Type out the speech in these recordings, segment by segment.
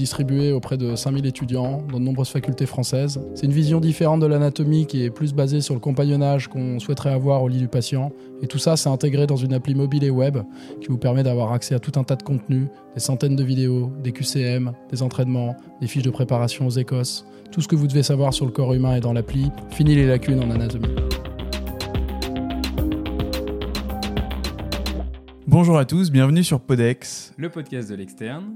distribué auprès de 5000 étudiants dans de nombreuses facultés françaises. C'est une vision différente de l'anatomie qui est plus basée sur le compagnonnage qu'on souhaiterait avoir au lit du patient. Et tout ça, c'est intégré dans une appli mobile et web qui vous permet d'avoir accès à tout un tas de contenus, des centaines de vidéos, des QCM, des entraînements, des fiches de préparation aux écosses. Tout ce que vous devez savoir sur le corps humain est dans l'appli. Fini les lacunes en anatomie. Bonjour à tous, bienvenue sur Podex, le podcast de l'externe.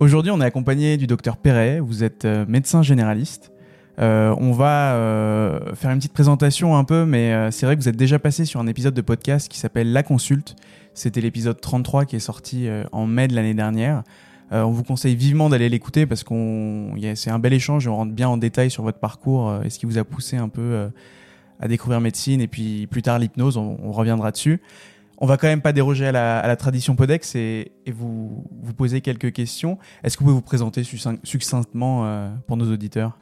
Aujourd'hui, on est accompagné du docteur Perret, vous êtes euh, médecin généraliste. Euh, on va euh, faire une petite présentation un peu, mais c'est vrai que vous êtes déjà passé sur un épisode de podcast qui s'appelle La Consulte. C'était l'épisode 33 qui est sorti en mai de l'année dernière. on vous conseille vivement d'aller l'écouter parce qu'on c'est un bel échange et on rentre bien en détail sur votre parcours et ce qui vous a poussé un peu à découvrir médecine et puis plus tard l'hypnose, on reviendra dessus. On va quand même pas déroger à la, tradition Podex et, vous, vous poser quelques questions. Est-ce que vous pouvez vous présenter succinctement euh, pour nos auditeurs?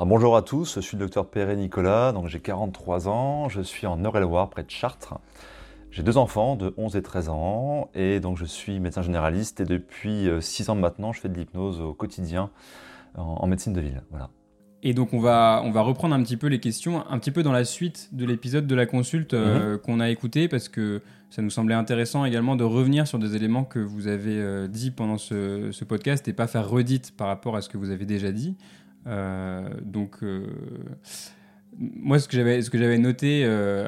Bonjour à tous, je suis le docteur Perret Nicolas, donc j'ai 43 ans, je suis en Eure-et-Loire, près de Chartres. J'ai deux enfants de 11 et 13 ans et donc je suis médecin généraliste et depuis 6 euh, ans maintenant je fais de l'hypnose au quotidien en, médecine de ville. Voilà. Et donc on va, on va reprendre un petit peu les questions, un petit peu dans la suite de l'épisode de la consulte euh, mhm. qu'on a écouté, parce que ça nous semblait intéressant également de revenir sur des éléments que vous avez euh, dit pendant ce, podcast et pas faire redite par rapport à ce que vous avez déjà dit. Euh, donc moi ce que j'avais ce que j'avais noté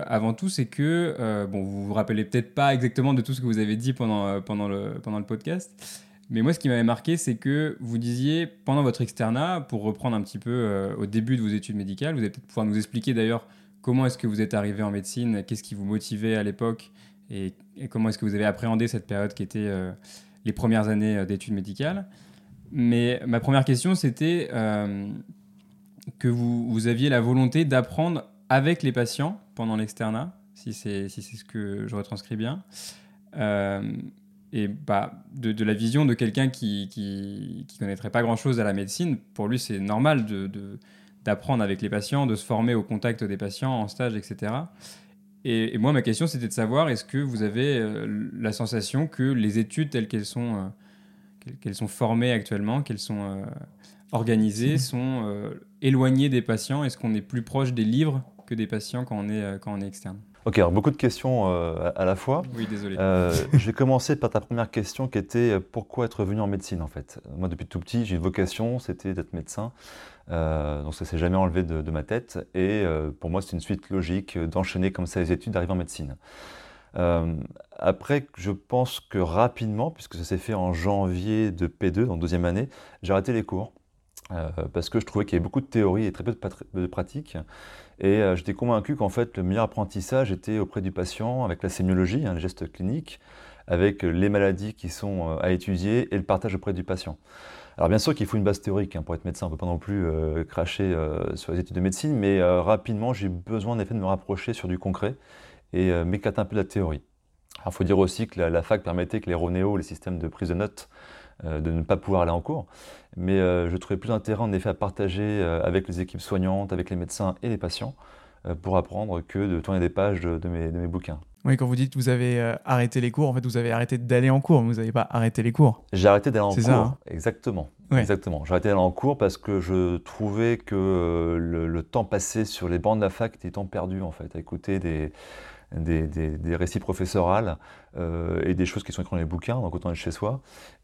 avant tout c'est que bon vous vous rappelez peut-être pas exactement de tout ce que vous avez dit pendant pendant le pendant le podcast mais moi, ce qui m'avait marqué, c'est que vous disiez, pendant votre externat, pour reprendre un petit peu euh, au début de vos études médicales, vous allez peut-être pouvoir nous expliquer d'ailleurs comment est-ce que vous êtes arrivé en médecine, qu'est-ce qui vous motivait à l'époque, et, comment est-ce que vous avez appréhendé cette période qui était euh, les premières années euh, d'études médicales. Mais ma première question, c'était que vous, aviez la volonté d'apprendre avec les patients pendant l'externat, si c'est si ce que je retranscris bien et bah, de, la vision de quelqu'un qui, qui, connaîtrait pas grand-chose à la médecine, pour lui c'est normal de, d'apprendre avec les patients, de se former au contact des patients en stage, etc. Et, moi ma question c'était de savoir est-ce que vous avez euh, la sensation que les études telles qu'elles sont, euh, qu'elles sont formées actuellement, qu'elles sont euh, organisées, sont éloignées des patients? Est-ce qu'on est plus proche des livres que des patients quand on est, quand on est externe? Ok, alors beaucoup de questions euh, à la fois. Oui, désolé. Euh, je vais commencer par ta première question qui était euh, pourquoi être venu en médecine en fait? Moi, depuis tout petit, j'ai une vocation, c'était d'être médecin. donc ça s'est jamais enlevé de, ma tête. Et pour moi, c'est une suite logique d'enchaîner comme ça les études, d'arriver en médecine. après, je pense que rapidement, puisque ça s'est fait en janvier de P2, donc deuxième année, j'ai arrêté les cours. parce que je trouvais qu'il y avait beaucoup de théorie et très peu de, de pratique. Et euh, j'étais convaincu qu'en fait, le meilleur apprentissage était auprès du patient, avec la sémiologie, hein, les gestes cliniques, avec euh, les maladies qui sont euh, à étudier et le partage auprès du patient. Alors bien sûr qu'il faut une base théorique hein, pour être médecin, on ne peut pas non plus cracher sur les études de médecine, mais rapidement j'ai besoin en effet de me rapprocher sur du concret et m'éclater un peu de la théorie. il faut dire aussi que la, la, fac permettait que les Ronéo, les systèmes de prise de notes, de ne pas pouvoir aller en cours. Mais euh, je trouvais plus d'intérêt en effet à partager euh, avec les équipes soignantes, avec les médecins et les patients pour apprendre que de tourner des pages de, mes, bouquins. Oui, quand vous dites que vous avez arrêté les cours, en fait, vous avez arrêté d'aller en cours, vous n'avez pas arrêté les cours. J'ai arrêté d'aller en cours. Ça, hein exactement. Exactement. J'ai arrêté d'aller en cours parce que je trouvais que le, temps passé sur les bancs de la fac était temps perdu, en fait, à écouter des, des, récits professorales euh, et des choses qui sont écrites dans les bouquins, donc autant être chez soi.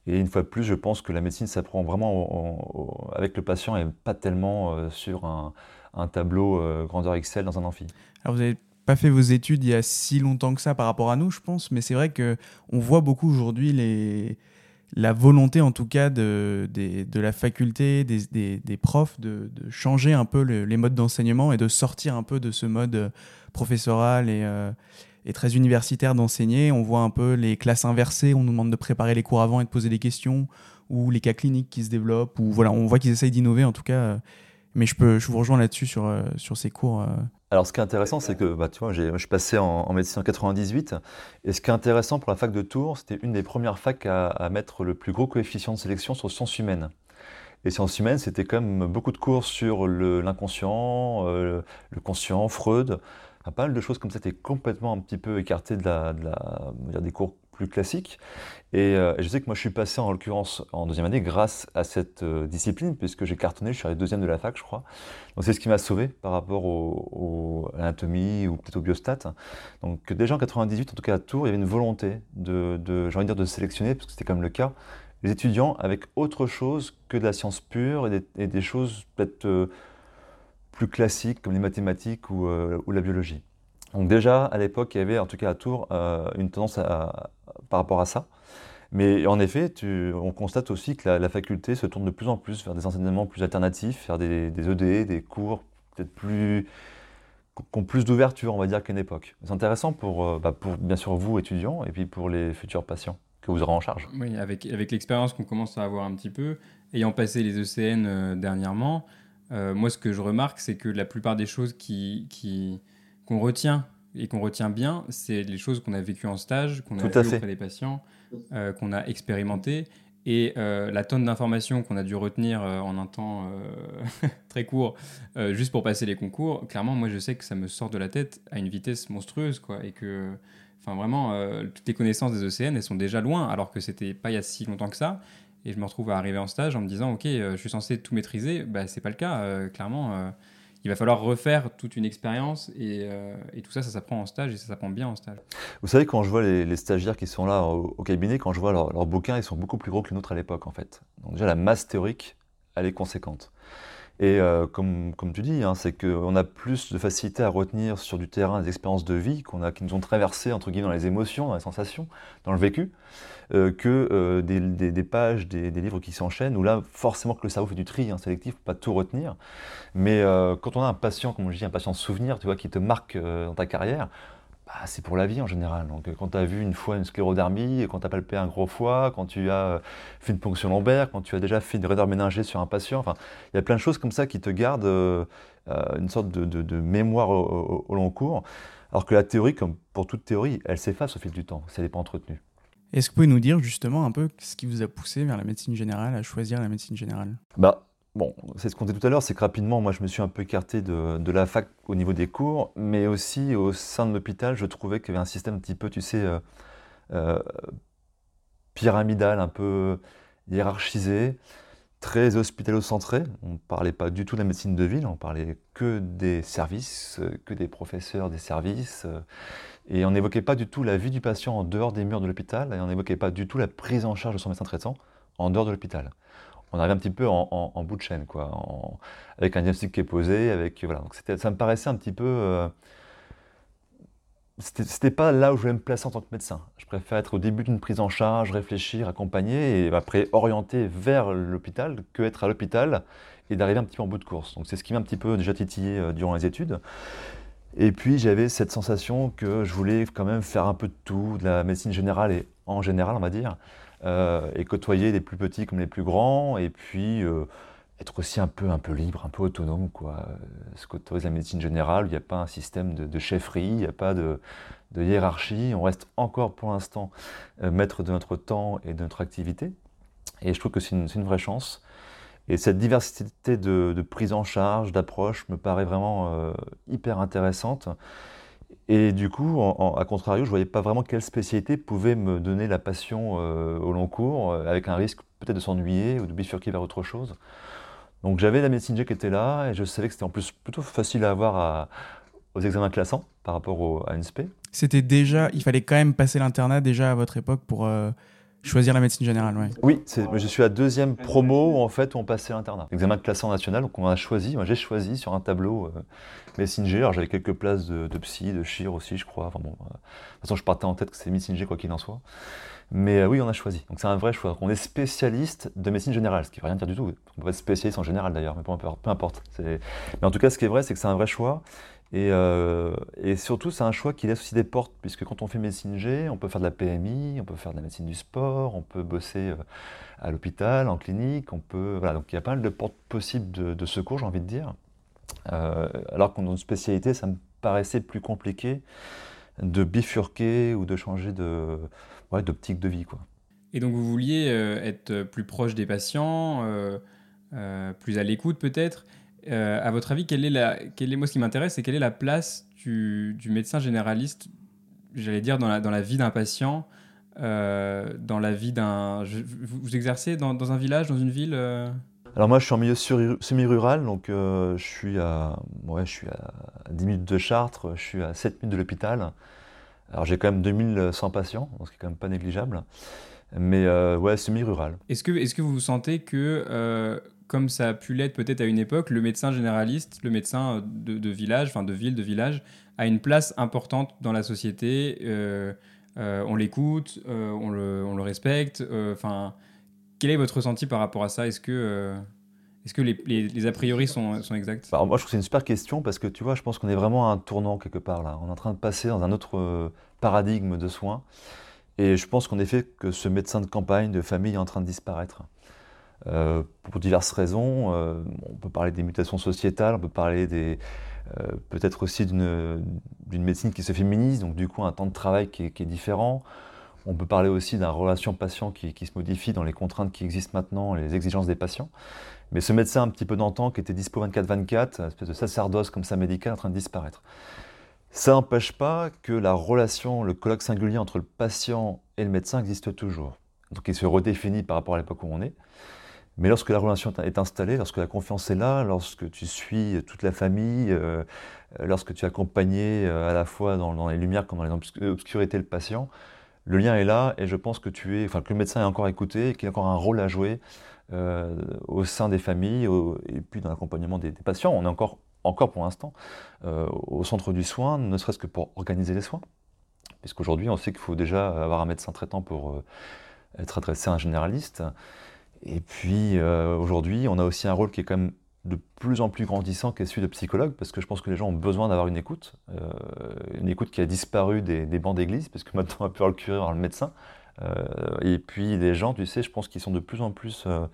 Et une fois de plus, je pense que la médecine s'apprend vraiment avec le patient et pas tellement euh, sur un, tableau euh, grandeur Excel dans un amphi. Alors vous n'avez pas fait vos études il y a si longtemps que ça par rapport à nous, je pense, mais c'est vrai qu'on voit beaucoup aujourd'hui les la volonté en tout cas de, de, la faculté, des, des, profs de, de, changer un peu les modes d'enseignement et de sortir un peu de ce mode professoral et, euh, et très universitaire d'enseigner. On voit un peu les classes inversées, on nous demande de préparer les cours avant et de poser des questions, ou les cas cliniques qui se développent, ou voilà, on voit qu'ils essayent d'innover en tout cas. Euh, mais je, peux, je vous rejoins là-dessus sur, euh, sur ces cours. Alors, ce qui est intéressant, c'est que, bah, tu vois, je suis passé en, médecine en 98, et ce qui est intéressant pour la fac de Tours, c'était une des premières facs à, mettre le plus gros coefficient de sélection sur sciences humaines. Et sciences humaines, c'était quand même beaucoup de cours sur l'inconscient, le conscient, Freud, pas mal de choses comme ça étaient complètement un petit peu écartées de la, des cours plus classique. Et euh, je sais que moi, je suis passé en l'occurrence en deuxième année grâce à cette euh, discipline, puisque j'ai cartonné, je suis arrivé deuxième de la fac, je crois. Donc c'est ce qui m'a sauvé par rapport au, à l'anatomie ou peut-être au biostat. Donc déjà en 98, en tout cas à Tours, il y avait une volonté de, de j'ai envie de dire, de sélectionner, parce que c'était quand même le cas, les étudiants avec autre chose que de la science pure et des, choses peut-être euh, plus classiques comme les mathématiques ou, la biologie. Donc déjà, à l'époque, il y avait, en tout cas à Tours, une tendance à, par rapport à ça. Mais en effet, on constate aussi que la, faculté se tourne de plus en plus vers des enseignements plus alternatifs, vers des, des ED, des cours peut-être plus qui ont plus d'ouverture, on va dire, qu'à une époque. C'est intéressant pour, euh, bah, pour, bien sûr, vous, étudiants, et puis pour les futurs patients que vous aurez en charge. Oui, avec, avec l'expérience qu'on commence à avoir un petit peu, ayant passé les ECN euh, dernièrement, euh, moi, ce que je remarque, c'est que la plupart des choses qui, qui, qu'on retient et qu'on retient bien, c'est les choses qu'on a vécues en stage, qu'on a vues auprès des patients, euh, qu'on a expérimenté. Et euh, la tonne d'informations qu'on a dû retenir euh, en un temps très court, juste pour passer les concours, clairement, moi, je sais que ça me sort de la tête à une vitesse monstrueuse, quoi. Et que, enfin, vraiment, toutes les connaissances des ECN, elles sont déjà loin, alors que c'était pas il y a si longtemps que ça. Et je me retrouve à arriver en stage en me disant, OK, je suis censé tout maîtriser. Bah, c'est pas le cas, clairement il va falloir refaire toute une expérience et, euh, et, tout ça, ça s'apprend en stage et ça s'apprend bien en stage. Vous savez, quand je vois les, stagiaires qui sont là au, cabinet, quand je vois leurs bouquins, ils sont beaucoup plus gros que les nôtres à l'époque en fait. Donc déjà, la masse théorique, elle est conséquente. Et euh, comme, comme tu dis, hein, c'est qu'on a plus de facilité à retenir sur du terrain des expériences de vie qu'on a, qui nous ont traversées entre guillemets dans les émotions, dans les sensations, dans le vécu, euh, que euh, des, des, pages, des, des, livres qui s'enchaînent, où là, forcément que le cerveau fait du tri hein, sélectif pour pas tout retenir. Mais quand on a un patient, comme je dis, un patient souvenir, tu vois, qui te marque dans ta carrière, bah, c'est pour la vie en général. Donc, quand tu as vu une fois une sclérodermie, quand tu as palpé un gros foie, quand tu as euh, fait une ponction lombaire, quand tu as déjà fait une raideur méningée sur un patient, enfin, il y a plein de choses comme ça qui te gardent euh, euh, une sorte de, mémoire au, long cours. Alors que la théorie, comme pour toute théorie, elle s'efface au fil du temps, si elle n'est pas entretenue. Est-ce que vous pouvez nous dire justement un peu ce qui vous a poussé vers la médecine générale, à choisir la médecine générale? Bah, C'est ce qu'on dit tout à l'heure, c'est que rapidement, moi, je me suis un peu écarté de, la fac au niveau des cours, mais aussi au sein de l'hôpital, je trouvais qu'il y avait un système un petit peu, tu sais, euh, euh, pyramidal, un peu hiérarchisé, très hospitalo-centré. On ne parlait pas du tout de la médecine de ville, on parlait que des services, que des professeurs des services, et on n'évoquait pas du tout la vie du patient en dehors des murs de l'hôpital, et on n'évoquait pas du tout la prise en charge de son médecin traitant en dehors de l'hôpital on arrive un petit peu en, bout de chaîne, quoi, avec un diagnostic qui est posé, avec voilà. Donc ça me paraissait un petit peu, euh, c'était pas là où je voulais me placer en tant que médecin. Je préfère être au début d'une prise en charge, réfléchir, accompagner et après orienter vers l'hôpital que être à l'hôpital et d'arriver un petit peu en bout de course. Donc c'est ce qui m'a un petit peu déjà titillé euh, durant les études. Et puis j'avais cette sensation que je voulais quand même faire un peu de tout, de la médecine générale et en général, on va dire. Euh, et côtoyer les plus petits comme les plus grands, et puis euh, être aussi un peu, un peu libre, un peu autonome, quoi. Ce qu'autorise la médecine générale, il n'y a pas un système de, chefferie, il n'y a pas de, hiérarchie, on reste encore pour l'instant euh, maître de notre temps et de notre activité, et je trouve que c'est une, vraie chance. Et cette diversité de, prise en charge, d'approche, me paraît vraiment hyper intéressante. Et du coup, à contrario, je ne voyais pas vraiment quelle spécialité pouvait me donner la passion euh, au long cours, euh, avec un risque peut-être de s'ennuyer ou de bifurquer vers autre chose. Donc j'avais la médecine G qui était là, et je savais que c'était en plus plutôt facile à avoir aux examens classants par rapport à une spé. C'était déjà, il fallait quand même passer l'internat déjà à votre époque pour euh, Choisir la médecine générale, oui. Oui, je suis à deuxième promo où en fait on passait l'internat. Examen de classement national, donc on a choisi, moi j'ai choisi sur un tableau euh, médecine. Alors j'avais quelques places de, psy, de chir aussi, je crois. Enfin bon, euh, de toute façon je partais en tête que c'est médecine G quoi qu'il en soit. Mais euh, oui, on a choisi. Donc c'est un vrai choix. On est spécialiste de médecine générale, ce qui ne veut rien dire du tout. On peut être spécialiste en général d'ailleurs, mais peu importe. Peu importe. Mais en tout cas, ce qui est vrai, c'est que c'est un vrai choix. Euh, et, surtout, c'est un choix qui laisse aussi des portes, puisque quand on fait médecine G, on peut faire de la PMI, on peut faire de la médecine du sport, on peut bosser euh, à l'hôpital, en clinique, on peut. Voilà, donc il y a pas mal de portes possibles de, secours, j'ai envie de dire. Euh, alors qu'on a une spécialité, ça me paraissait plus compliqué de bifurquer ou de changer de, ouais, d'optique de vie. Quoi. Et donc vous vouliez être plus proche des patients, plus à l'écoute peut-être. Euh, à votre avis, quelle est la, quelle est, moi, ce qui m'intéresse, c'est quelle est la place du, médecin généraliste, j'allais dire, dans la, dans la vie d'un patient dans la vie d'un. Vous exercez dans, dans, un village, dans une ville alors moi, je suis en milieu semi-rural, donc je, suis à, ouais, je suis à 10 minutes de Chartres, je suis à 7 minutes de l'hôpital. Alors j'ai quand même 2100 patients, ce qui est quand même pas négligeable. Mais euh, ouais, semi-rural. Est-ce que, est que vous sentez que, euh, comme ça a pu l'être peut-être à une époque, le médecin généraliste, le médecin de, village, enfin de ville, de village, a une place importante dans la société euh, On l'écoute, on le, respecte. Enfin, quel est votre ressenti par rapport à ça? Est-ce que est-ce que les, a priori sont, exacts? Bah, Moi, je trouve que c'est une super question parce que tu vois, je pense qu'on est vraiment à un tournant quelque part là. On est en train de passer dans un autre euh, paradigme de soins. Et je pense qu'en effet, que ce médecin de campagne, de famille est en train de disparaître. Euh, pour diverses raisons. Euh, on peut parler des mutations sociétales, on peut parler des, peut-être aussi d'une, médecine qui se féminise, donc du coup un temps de travail qui est, différent. On peut parler aussi d'une relation patient qui, se modifie dans les contraintes qui existent maintenant, les exigences des patients. Mais ce médecin un petit peu d'antan qui était dispo 24-24, une espèce de sacerdoce comme ça médical, en train de disparaître. Ça n'empêche pas que la relation, le colloque singulier entre le patient et le médecin existe toujours. Donc il se redéfinit par rapport à l'époque où on est. Mais lorsque la relation est installée, lorsque la confiance est là, lorsque tu suis toute la famille, euh, lorsque tu es accompagné euh, à la fois dans, les lumières comme dans les obscurités le patient, le lien est là et je pense que tu es, que le médecin est encore écouté et qu'il a encore un rôle à jouer euh, au sein des familles et puis dans l'accompagnement des, patients. On est encore, encore pour l'instant au centre du soin, ne serait-ce que pour organiser les soins. Puisqu'aujourd'hui, on sait qu'il faut déjà avoir un médecin traitant pour être adressé à un généraliste. Et puis aujourd'hui, on a aussi un rôle qui est quand même de plus en plus grandissant qu'est celui de psychologue, parce que je pense que les gens ont besoin d'avoir une écoute, une écoute qui a disparu des, bancs d'église, parce que maintenant on a pu le dans le médecin. Euh, et puis les gens, tu sais, je pense qu'ils sont de plus en plus... Euh,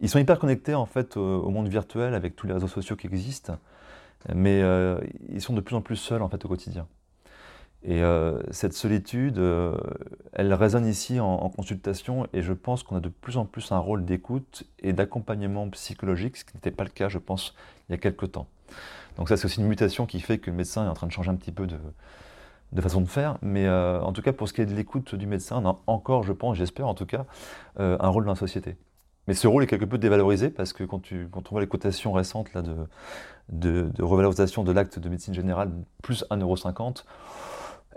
ils sont hyper connectés en fait au, monde virtuel avec tous les réseaux sociaux qui existent, mais euh, ils sont de plus en plus seuls en fait au quotidien. Et cette solitude, elle résonne ici en, consultation et je pense qu'on a de plus en plus un rôle d'écoute et d'accompagnement psychologique, ce qui n'était pas le cas, je pense, il y a quelques temps. Donc ça, c'est aussi une mutation qui fait que le médecin est en train de changer un petit peu de, de façon de faire, mais euh, en tout cas pour ce qui est de l'écoute du médecin, on a encore, je pense, j'espère en tout cas, euh, un rôle dans la société. Mais ce rôle est quelque peu dévalorisé parce que quand, tu, quand on voit les cotations récentes là, de, de, revalorisation de l'acte de médecine générale, plus 1,50€,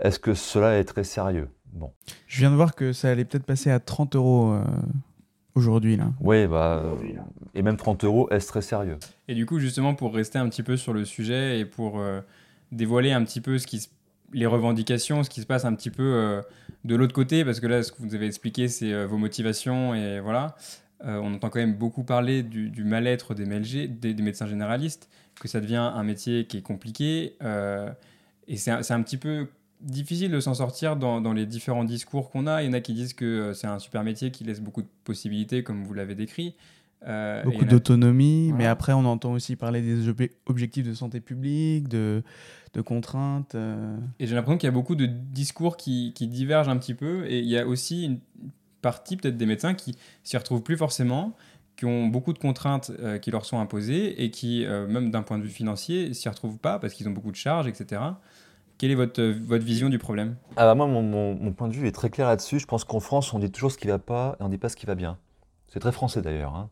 est-ce que cela est très sérieux? Bon. Je viens de voir que ça allait peut-être passer à 30 euros euh, aujourd'hui. Là. Oui, bah, et même 30 euros, est-ce très sérieux? Et du coup, justement, pour rester un petit peu sur le sujet et pour dévoiler un petit peu ce qui se les revendications, ce qui se passe un petit peu euh, de l'autre côté, parce que là, ce que vous avez expliqué, c'est euh, vos motivations, et voilà. Euh, on entend quand même beaucoup parler du, mal-être des, des, des, médecins généralistes, que ça devient un métier qui est compliqué, et c'est un, un, petit peu difficile de s'en sortir dans, dans, les différents discours qu'on a. Il y en a qui disent que c'est un super métier qui laisse beaucoup de possibilités, comme vous l'avez décrit. Euh, Beaucoup d'autonomie, mais après on entend aussi parler des objectifs de santé publique, de, de contraintes. Euh. Et j'ai l'impression qu'il y a beaucoup de discours qui, qui, divergent un petit peu, et il y a aussi une partie peut-être des médecins qui s'y retrouvent plus forcément, qui ont beaucoup de contraintes euh, qui leur sont imposées, et qui, même d'un point de vue financier, s'y retrouvent pas parce qu'ils ont beaucoup de charges, etc. Quelle est votre, votre vision du problème? Ah bah Moi, mon, point de vue est très clair là-dessus. Je pense qu'en France, on dit toujours ce qui ne va pas et on ne dit pas ce qui va bien. C'est très français d'ailleurs. Hein.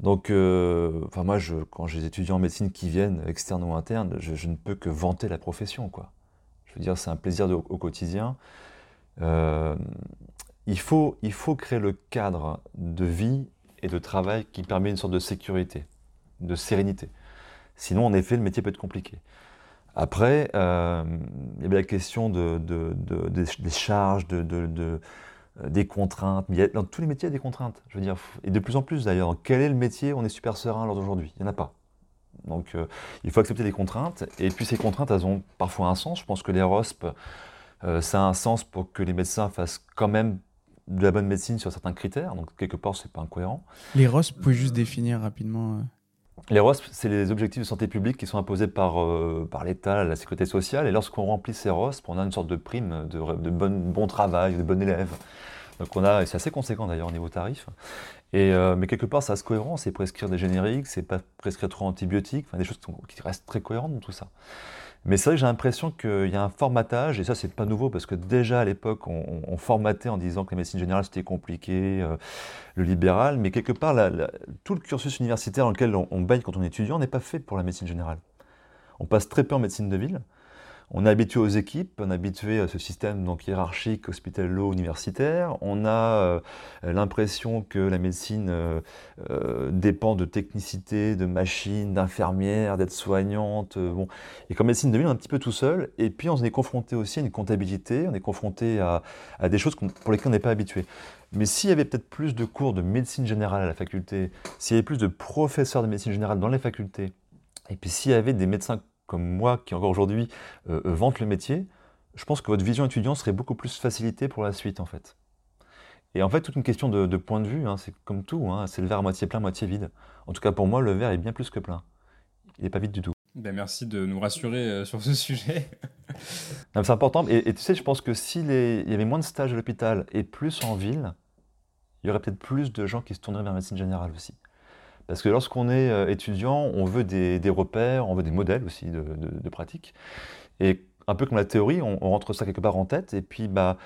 Donc, euh, moi, quand j'ai des étudiants en médecine qui viennent, externes ou internes, je, ne peux que vanter la profession. Quoi. Je veux dire, c'est un plaisir au quotidien. Euh, il, faut, il faut créer le cadre de vie et de travail qui permet une sorte de sécurité, de sérénité. Sinon, en effet, le métier peut être compliqué. Après, euh, il y avait la question de, des charges, euh, des contraintes. Mais dans tous les métiers, il y a des contraintes. Je veux dire, et de plus en plus d'ailleurs. Quel est le métier où on est super serein lors d'aujourd'hui? Il n'y en a pas. Donc euh, il faut accepter les contraintes. Et puis ces contraintes, elles ont parfois un sens. Je pense que les ROSP, ça a un sens pour que les médecins fassent quand même de la bonne médecine sur certains critères. Donc quelque part, c'est pas incohérent. Les ROSP, vous pouvez juste définir rapidement les ROSP, c'est les objectifs de santé publique qui sont imposés par, par l'État, la sécurité sociale. Et lorsqu'on remplit ces ROSP, on a une sorte de prime de, de bon, bon travail, de bon élève. Donc on a, c'est assez conséquent d'ailleurs au niveau tarif. Et, euh, mais quelque part, ça reste cohérent, c'est prescrire des génériques, c'est pas prescrire trop d'antibiotiques, enfin, des choses qui restent très cohérentes dans tout ça. Mais c'est vrai que j'ai l'impression qu'il y a un formatage, et ça c'est pas nouveau, parce que déjà à l'époque on, formatait en disant que la médecine générale c'était compliqué, euh, le libéral, mais quelque part tout le cursus universitaire dans lequel on, on baigne quand on est étudiant n'est pas fait pour la médecine générale. On passe très peu en médecine de ville, on est habitué aux équipes, on est habitué à ce système donc hiérarchique hospitalo-universitaire. On a euh, l'impression que la médecine euh, euh, dépend de technicité, de machines, d'infirmières, d'être soignante. bon. Et comme médecine de on est un petit peu tout seul. Et puis on est confronté aussi à une comptabilité, on est confronté à, à des choses pour lesquelles on n'est pas habitué. Mais s'il y avait peut-être plus de cours de médecine générale à la faculté, s'il y avait plus de professeurs de médecine générale dans les facultés, et puis s'il y avait des médecins comme moi, qui encore aujourd'hui euh, euh, vante le métier, je pense que votre vision étudiant serait beaucoup plus facilitée pour la suite, en fait. Et en fait, toute une question de, point de vue, hein, c'est comme tout, hein, c'est le verre à moitié plein, moitié vide. En tout cas, pour moi, le verre est bien plus que plein. Il n'est pas vide du tout. Ben merci de nous rassurer euh, sur ce sujet. c'est important. Et, tu sais, je pense que s'il y avait moins de stages à l'hôpital et plus en ville, il y aurait peut-être plus de gens qui se tourneraient vers la médecine générale aussi. Parce que lorsqu'on est euh, étudiant, on veut des, repères, on veut des modèles aussi de, pratique. Et un peu comme la théorie, on, rentre ça quelque part en tête, et puis bah,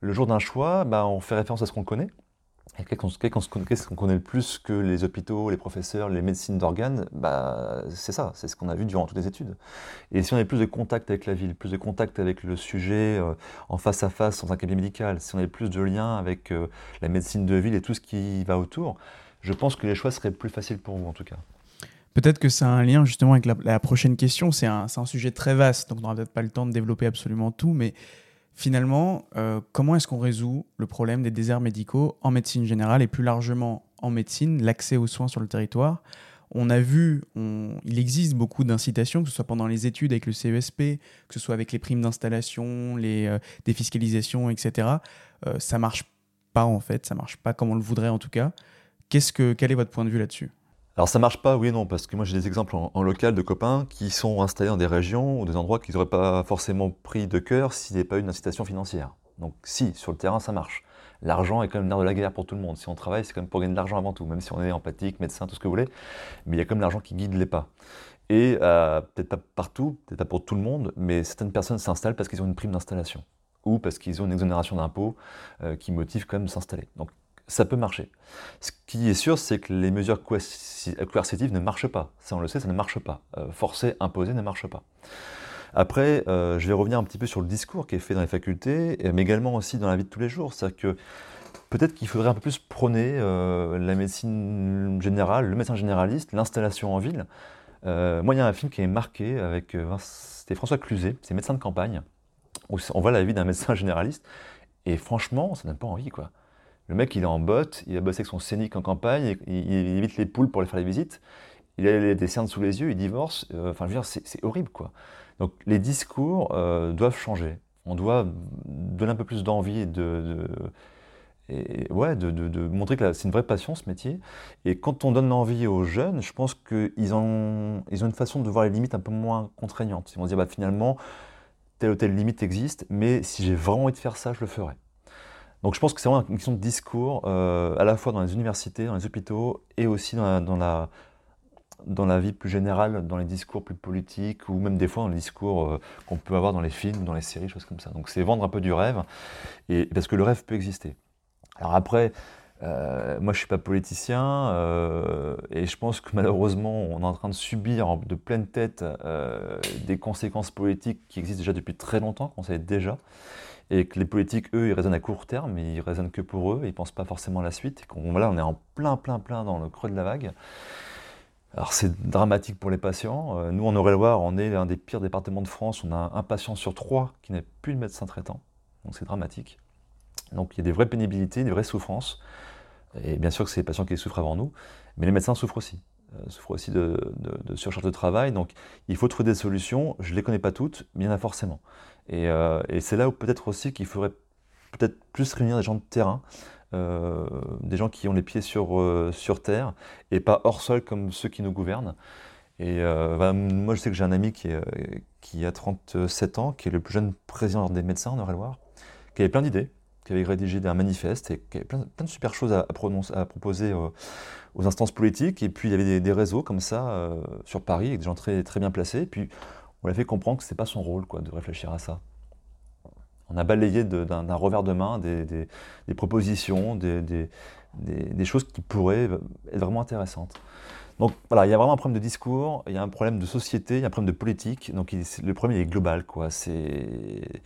le jour d'un choix, bah, on fait référence à ce qu'on connaît. Et qu'est-ce qu'on connaît le plus que les hôpitaux, les professeurs, les médecines d'organes? Bah, C'est ça, c'est ce qu'on a vu durant toutes les études. Et si on a plus de contact avec la ville, plus de contact avec le sujet euh, en face à face dans un cabinet médical, si on a plus de liens avec euh, la médecine de ville et tout ce qui va autour, je pense que les choix seraient plus faciles pour vous en tout cas. Peut-être que c'est un lien justement avec la, prochaine question. C'est un, sujet très vaste, donc on n'aura peut-être pas le temps de développer absolument tout, mais finalement, euh, comment est-ce qu'on résout le problème des déserts médicaux en médecine générale et plus largement en médecine, l'accès aux soins sur le territoire? On a vu, il existe beaucoup d'incitations, que ce soit pendant les études avec le CESP, que ce soit avec les primes d'installation, les euh, défiscalisations, etc. Euh, ça marche pas en fait, ça marche pas comme on le voudrait en tout cas. Qu'est-ce que, quel est votre point de vue là-dessus? Alors ça marche pas, oui et non, parce que moi j'ai des exemples en, local de copains qui sont installés dans des régions ou des endroits qu'ils n'auraient pas forcément pris de cœur s'il n'y avait pas une incitation financière. Donc si, sur le terrain ça marche. L'argent est quand même l'air de la guerre pour tout le monde. Si on travaille, c'est quand même pour gagner de l'argent avant tout, même si on est empathique, médecin, tout ce que vous voulez. Mais il y a quand même l'argent qui guide les pas. Et euh, peut-être pas partout, peut-être pas pour tout le monde, mais certaines personnes s'installent parce qu'ils ont une prime d'installation ou parce qu'ils ont une exonération d'impôts euh, qui motive quand même de s'installer. Donc ça peut marcher. Ce qui est sûr, c'est que les mesures coercitives ne marchent pas. Ça, on le sait, ça ne marche pas. Euh, forcer, imposer ne marche pas. Après, euh, je vais revenir un petit peu sur le discours qui est fait dans les facultés, mais également aussi dans la vie de tous les jours. C'est-à-dire que peut-être qu'il faudrait un peu plus prôner euh, la médecine générale, le médecin généraliste, l'installation en ville. moi, il y a un film qui est marqué avec c'était François Cluzet, c'est médecin de campagne, où on voit la vie d'un médecin généraliste, et franchement, ça donne pas envie, quoi. Le mec, il est en botte, il a bossé avec son scénic en campagne, il, évite les poules pour aller faire les visites, il a des cernes sous les yeux, il divorce. Euh, enfin, je veux dire, c'est horrible, quoi. Donc, les discours euh, doivent changer. On doit donner un peu plus d'envie de, ouais, de, montrer que c'est une vraie passion, ce métier. Et quand on donne l'envie aux jeunes, je pense qu'ils ont, ils ont une façon de voir les limites un peu moins contraignantes. Ils vont se dire, bah, finalement, telle ou telle limite existe, mais si j'ai vraiment envie de faire ça, je le ferai. Donc je pense que c'est vraiment une question de discours, euh, à la fois dans les universités, dans les hôpitaux, et aussi dans la, dans la, vie plus générale, dans les discours plus politiques, ou même des fois dans les discours euh, qu'on peut avoir dans les films, dans les séries, choses comme ça. Donc c'est vendre un peu du rêve, et, parce que le rêve peut exister. Alors après, euh, moi je ne suis pas politicien, et je pense que malheureusement on est en train de subir de pleine tête des conséquences politiques qui existent déjà depuis très longtemps, qu'on sait déjà et que les politiques, eux, ils raisonnent à court terme, ils raisonnent que pour eux, ils ne pensent pas forcément à la suite. Et on est en plein, plein, plein dans le creux de la vague. Alors c'est dramatique pour les patients. Euh, nous, en Eure-et-Loire, on est l'un des pires départements de France. On a un patient sur trois qui n'a plus de médecin traitant. Donc c'est dramatique. Donc il y a des vraies pénibilités, des vraies souffrances. Et bien sûr que c'est les patients qui souffrent avant nous, mais les médecins souffrent aussi. Euh, souffrent aussi de, de, surcharge de travail. Donc il faut trouver des solutions. Je ne les connais pas toutes, mais il y en a forcément. Euh, et, c'est là où peut-être aussi qu'il faudrait peut-être plus réunir des gens de terrain, euh, des gens qui ont les pieds sur, sur terre et pas hors sol comme ceux qui nous gouvernent. Et moi, je sais que j'ai un ami qui, qui a 37 ans, qui est le plus jeune président des médecins en Eure-et-Loire, qui avait plein d'idées, qui avait rédigé un manifeste et qui avait plein, de super choses à, à proposer aux instances politiques. Et puis il y avait des, réseaux comme ça sur Paris avec des gens très, très bien placés. Et puis on l'a fait comprendre que ce n'était pas son rôle quoi, de réfléchir à ça. On a balayé d'un revers de main des, propositions, des, choses qui pourraient être vraiment intéressantes. Donc voilà, il y a vraiment un problème de discours, il y a un problème de société, il y a un problème de politique. Donc le problème est global, quoi. C'est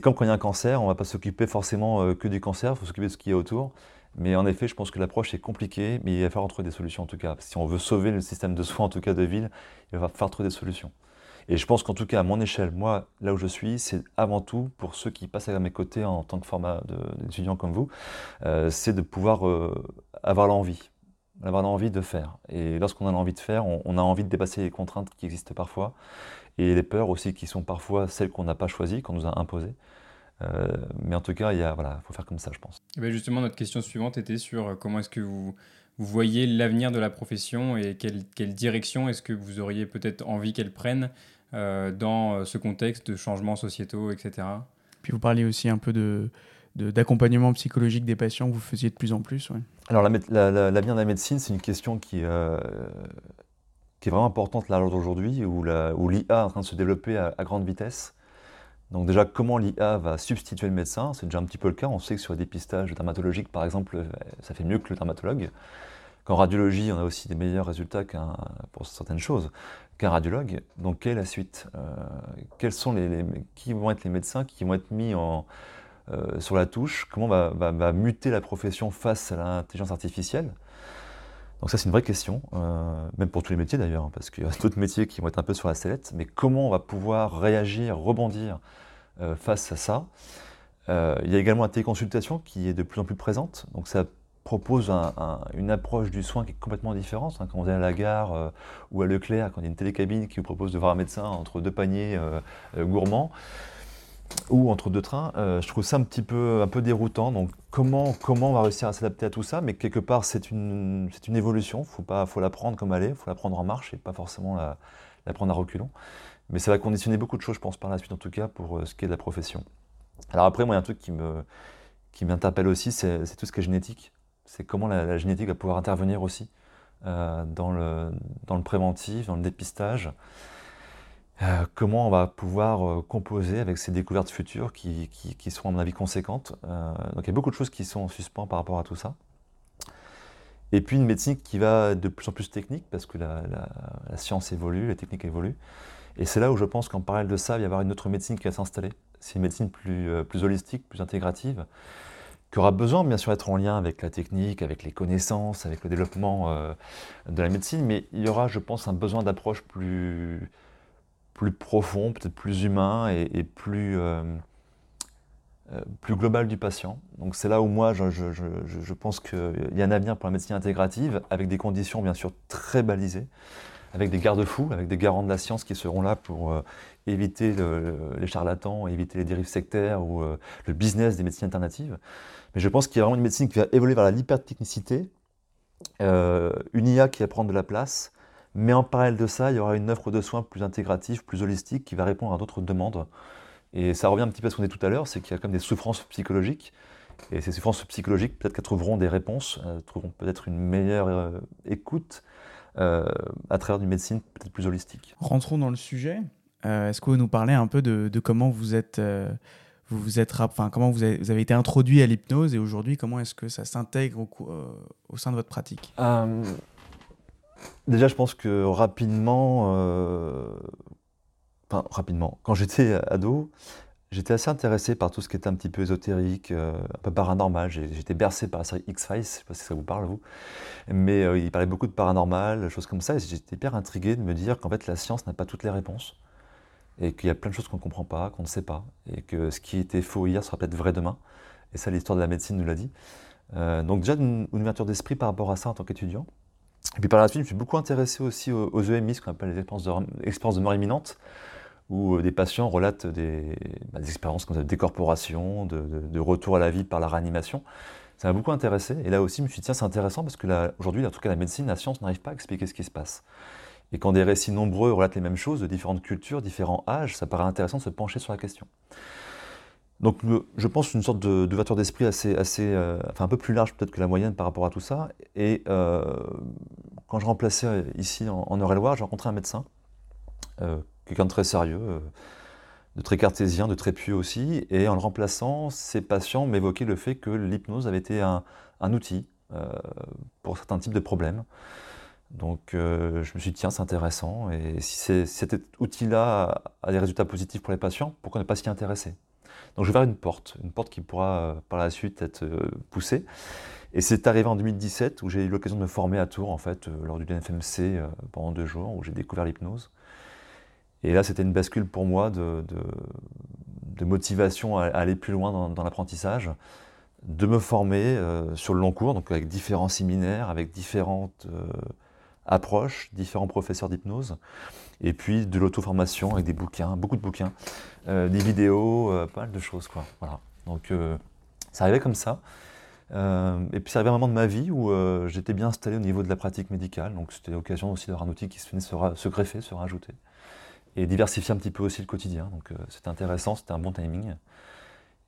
comme quand il y a un cancer, on ne va pas s'occuper forcément euh, que du cancer, il faut s'occuper de ce qui est autour. Mais en effet, je pense que l'approche est compliquée, mais il va falloir trouver des solutions en tout cas. Si on veut sauver le système de soins, en tout cas de ville, il va falloir trouver des solutions. Et je pense qu'en tout cas, à mon échelle, moi, là où je suis, c'est avant tout pour ceux qui passent à mes côtés en tant que format d'étudiants comme vous, euh, c'est de pouvoir euh, avoir l'envie, avoir l'envie de faire. Et lorsqu'on a l'envie de faire, on, a envie de dépasser les contraintes qui existent parfois et les peurs aussi qui sont parfois celles qu'on n'a pas choisies, qu'on nous a imposées. Euh, mais en tout cas, il voilà, faut faire comme ça, je pense. Et bien justement, notre question suivante était sur comment est-ce que vous, vous voyez l'avenir de la profession et quelle, quelle direction est-ce que vous auriez peut-être envie qu'elle prenne euh, dans euh, ce contexte de changements sociétaux, etc. Puis vous parliez aussi un peu de, d'accompagnement psychologique des patients que vous faisiez de plus en plus. Alors l'avenir la, la, de la médecine, c'est une question qui, euh, qui est vraiment importante là aujourd'hui, où l'IA est en train de se développer à, grande vitesse. Donc déjà, comment l'IA va substituer le médecin C'est déjà un petit peu le cas. On sait que sur les dépistages dermatologiques, par exemple, ça fait mieux que le dermatologue. Qu'en radiologie, on a aussi des meilleurs résultats pour certaines choses qu'un radiologue. Donc, quelle est la suite euh, Quels sont les, qui vont être les médecins qui vont être mis en, euh, sur la touche? Comment va, muter la profession face à l'intelligence artificielle? Donc ça, c'est une vraie question, euh, même pour tous les métiers d'ailleurs, hein, parce qu'il y a d'autres métiers qui vont être un peu sur la sellette. Mais comment on va pouvoir réagir, rebondir face à ça? Il y a également la téléconsultation qui est de plus en plus présente. Donc ça propose une approche du soin qui est complètement différente. Hein. quand vous allez à la gare euh, ou à Leclerc, quand il y a une télécabine qui vous propose de voir un médecin entre deux paniers euh, euh, gourmands ou entre deux trains, je trouve ça un petit peu, un peu déroutant. Donc comment, comment on va réussir à s'adapter à tout ça? Mais quelque part, c'est une, c'est une évolution. Faut, faut la prendre comme elle est, il faut la prendre en marche et pas forcément la, prendre à reculons. Mais ça va conditionner beaucoup de choses, je pense, par la suite, en tout cas, pour ce qui est de la profession. Alors après, moi, il y a un truc qui me qui m'interpelle aussi, c'est tout ce qui est génétique c'est comment la, génétique va pouvoir intervenir aussi euh, dans, le, dans le préventif, dans le dépistage. Euh, comment on va pouvoir euh, composer avec ces découvertes futures qui, qui, sont à mon avis conséquentes. donc il y a beaucoup de choses qui sont en suspens par rapport à tout ça. Et puis une médecine qui va de plus en plus technique parce que la, science évolue, la technique évolue. Et c'est là où je pense qu'en parallèle de ça, il va y avoir une autre médecine qui va s'installer. C'est une médecine plus, plus holistique, plus intégrative, qui aura besoin bien sûr d'être en lien avec la technique, avec les connaissances, avec le développement euh, de la médecine, mais il y aura, je pense, un besoin d'approche plus, plus profond, peut-être plus humain et, plus, euh, euh, plus global du patient. Donc c'est là où moi, je, je, je, pense qu'il y a un avenir pour la médecine intégrative, avec des conditions bien sûr très balisées avec des garde-fous, avec des garants de la science qui seront là pour éviter les charlatans, éviter les dérives sectaires ou le business des médecines alternatives. Mais je pense qu'il y a vraiment une médecine qui va évoluer vers l'hypertechnicité, euh, une IA qui va prendre de la place, mais en parallèle de ça, il y aura une offre de soins plus intégrative, plus holistique, qui va répondre à d'autres demandes. Et ça revient un petit peu à ce qu'on dit tout à l'heure, c'est qu'il y a comme des souffrances psychologiques. Et ces souffrances psychologiques, peut-être qu'elles trouveront des réponses, elles trouveront peut-être une meilleure euh, écoute euh, à travers une médecine peut-être plus holistique. Rentrons dans le sujet. Est-ce que vous nous parlez un peu de, de comment vous êtes vous vous êtes, enfin, comment vous avez, vous avez, été introduit à l'hypnose et aujourd'hui, comment est-ce que ça s'intègre au, euh, au, sein de votre pratique? Euh, Déjà, je pense que rapidement, euh, enfin, rapidement, quand j'étais ado, j'étais assez intéressé par tout ce qui était un petit peu ésotérique, un peu paranormal. J'étais bercé par la série X-Files, je ne sais pas si ça vous parle, vous. Mais il parlait beaucoup de paranormal, choses comme ça, et j'étais hyper intrigué de me dire qu'en fait, la science n'a pas toutes les réponses et qu'il y a plein de choses qu'on ne comprend pas, qu'on ne sait pas, et que ce qui était faux hier sera peut-être vrai demain. Et ça, l'histoire de la médecine nous l'a dit. Euh, donc déjà, une, ouverture d'esprit par rapport à ça en tant qu'étudiant. Et puis par la suite, je me suis beaucoup intéressé aussi aux, EMI, ce qu'on appelle les expériences de, mort imminente, où euh, des patients relatent des, bah, expériences comme ça, de décorporation, de, de, retour à la vie par la réanimation. Ça m'a beaucoup intéressé. Et là aussi, je me suis dit, tiens, c'est intéressant parce que aujourd'hui, en tout cas, la médecine, la science n'arrive pas à expliquer ce qui se passe. Et quand des récits nombreux relatent les mêmes choses, de différentes cultures, différents âges, ça paraît intéressant de se pencher sur la question. Donc je pense une sorte d'ouverture d'esprit assez, assez enfin un peu plus large peut-être que la moyenne par rapport à tout ça. Et quand je remplaçais ici en, en Eure-et-Loire, j'ai rencontré un médecin, quelqu'un de très sérieux, de très cartésien, de très pieux aussi. Et en le remplaçant, ces patients m'évoquaient le fait que l'hypnose avait été un, outil euh, pour certains types de problèmes. Donc euh, je me suis dit, tiens, c'est intéressant. Et si, cet outil-là a des résultats positifs pour les patients, pourquoi ne pas s'y intéresser? Donc je vais vers une porte, une porte qui pourra euh, par la suite être poussée. Et c'est arrivé en 2017 où j'ai eu l'occasion de me former à Tours, en fait, lors du DNFMC pendant deux jours, où j'ai découvert l'hypnose. Et là, c'était une bascule pour moi de, motivation à, aller plus loin dans, l'apprentissage, de me former euh, sur le long cours, donc avec différents séminaires, avec différentes euh, approches, différents professeurs d'hypnose, et puis de l'auto-formation avec des bouquins, beaucoup de bouquins, euh, des vidéos, pas mal de choses. Quoi. Voilà. Donc ça arrivait comme ça. et puis ça arrivait un moment de ma vie où j'étais bien installé au niveau de la pratique médicale, donc c'était l'occasion aussi d'avoir un outil qui se venait se greffer, se rajouter et diversifier un petit peu aussi le quotidien. Donc euh, c'était intéressant, c'était un bon timing.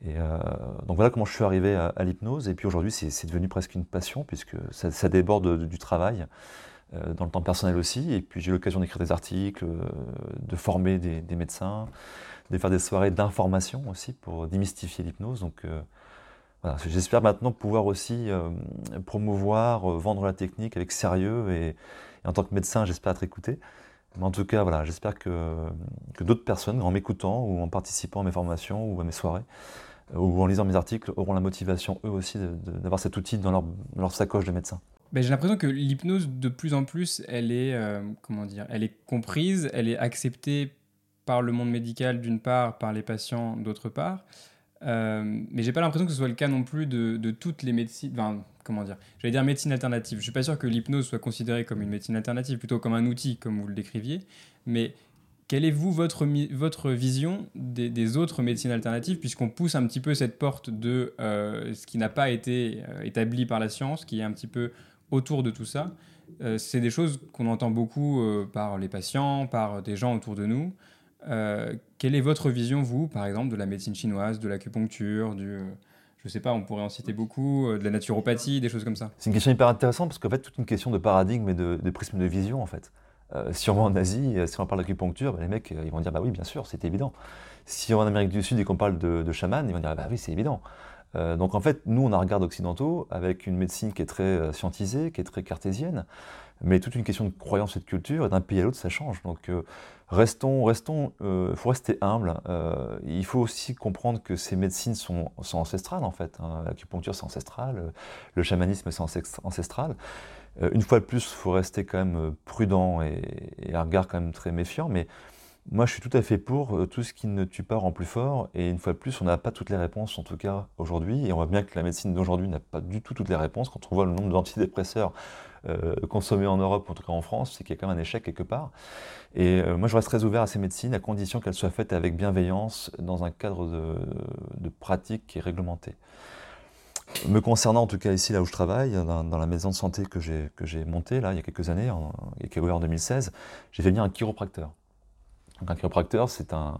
Et euh, donc voilà comment je suis arrivé à, l'hypnose. Et puis aujourd'hui, c'est devenu presque une passion puisque ça, déborde du travail, euh, dans le temps personnel aussi. Et puis j'ai eu l'occasion d'écrire des articles, de former des, médecins, de faire des soirées d'information aussi pour démystifier l'hypnose. Donc voilà, j'espère maintenant pouvoir aussi promouvoir, vendre la technique avec sérieux et, en tant que médecin, j'espère être écouté. Mais en tout cas, voilà, j'espère que, d'autres personnes, en m'écoutant ou en participant à mes formations ou à mes soirées, euh, ou en lisant mes articles, auront la motivation eux aussi d'avoir cet outil dans leur sacoche de médecin. Ben, j'ai l'impression que l'hypnose, de plus en plus, elle est, euh, comment dire, elle est comprise, elle est acceptée par le monde médical d'une part, par les patients d'autre part. Euh, mais j'ai pas l'impression que ce soit le cas non plus de, de toutes les médecines, enfin, comment dire, j'allais dire médecine alternative. Je suis pas sûr que l'hypnose soit considérée comme une médecine alternative, plutôt comme un outil, comme vous le décriviez. Mais quelle est vous votre, votre vision des, autres médecines alternatives, puisqu'on pousse un petit peu cette porte de euh, ce qui n'a pas été euh, établi par la science, qui est un petit peu autour de tout ça. Euh, c'est des choses qu'on entend beaucoup par les patients, par des gens autour de nous. quelle est votre vision, vous, par exemple, de la médecine chinoise, de l'acupuncture, du je sais pas, on pourrait en citer beaucoup, euh, de la naturopathie, des choses comme ça? C'est une question hyper intéressante parce qu'en fait, toute une question de paradigme et de, prisme de vision en fait. Euh, si on va en Asie, euh, si on parle d'acupuncture, bah, les mecs ils vont dire bah oui, bien sûr, c'est évident. Si on va en Amérique du Sud et qu'on parle de, de chaman, ils vont dire bah oui, c'est évident. Donc en fait, nous, on a un regard occidentaux avec une médecine qui est très scientisée, qui est très cartésienne, mais toute une question de croyance et de culture, et d'un pays à l'autre, ça change. Donc restons, restons, euh, faut rester humble. Euh, il faut aussi comprendre que ces médecines sont, ancestrales en fait. Hein. L'acupuncture c'est ancestral, le chamanisme c'est ancestral. Euh, une fois de plus, il faut rester quand même prudent et, et, un regard quand même très méfiant. Mais moi, je suis tout à fait pour tout ce qui ne tue pas rend plus fort. Et une fois de plus, on n'a pas toutes les réponses, en tout cas aujourd'hui. Et on voit bien que la médecine d'aujourd'hui n'a pas du tout toutes les réponses. Quand on voit le nombre d'antidépresseurs euh, consommé en Europe, en tout cas en France, c'est qu'il y a quand même un échec quelque part. Et euh, moi, je reste très ouvert à ces médecines, à condition qu'elles soient faites avec bienveillance, dans un cadre de, pratique qui est réglementé. Me concernant, en tout cas ici, là où je travaille, dans, la maison de santé que j'ai montée, là, il y a quelques années, et qui est ouverte en 2016, j'ai fait venir un chiropracteur. Donc un chiropracteur, c'est un,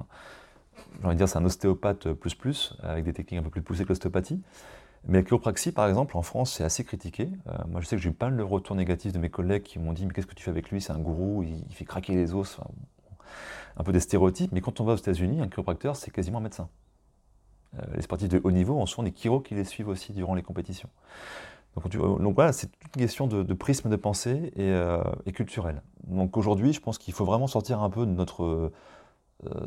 envie de dire, c'est un ostéopathe plus plus, avec des techniques un peu plus poussées que l'ostéopathie. Mais la chiropraxie, par exemple, en France, c'est assez critiqué. Euh, moi, je sais que j'ai eu pas mal de retours négatifs de mes collègues qui m'ont dit Mais qu'est-ce que tu fais avec lui? C'est un gourou, il, fait craquer les os. un peu des stéréotypes. Mais quand on va aux États-Unis, un chiropracteur, c'est quasiment un médecin. Euh, les sportifs de haut niveau, en sont des chiros qui les suivent aussi durant les compétitions. Donc, voilà, c'est toute une question de, prisme de pensée et, euh, et culturel. Donc aujourd'hui, je pense qu'il faut vraiment sortir un peu de notre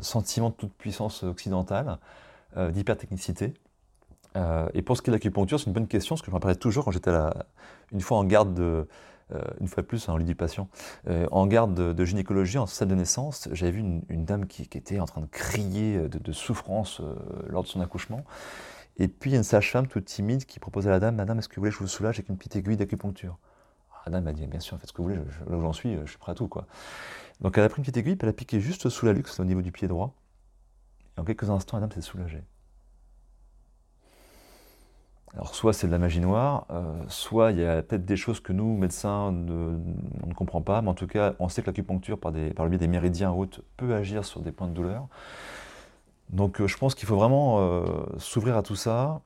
sentiment de toute puissance occidentale, d'hypertechnicité euh, et pour ce qui est de l'acupuncture, c'est une bonne question, parce que je me rappelais toujours quand j'étais une fois en garde de, euh, une fois de plus, en lit patient, euh, en garde de, gynécologie, en salle de naissance, j'avais vu une, dame qui, était en train de crier de, souffrance lors de son accouchement. Et puis il y a une sage-femme toute timide qui proposait à la dame, Madame, est-ce que vous voulez que je vous soulage avec une petite aiguille d'acupuncture? La dame m'a dit, bien sûr, faites ce que vous voulez, là où j'en suis, je suis prêt à tout. Donc elle a pris une petite aiguille, puis elle a piqué juste sous la luxe, au niveau du pied droit. Et en quelques instants, la dame s'est soulagée. Alors soit c'est de la magie noire, euh, soit il y a peut-être des choses que nous, médecins, ne, on ne comprend pas, mais en tout cas, on sait que l'acupuncture, par, par le biais des méridiens hautes, peut agir sur des points de douleur. Donc je pense qu'il faut vraiment s'ouvrir à tout ça.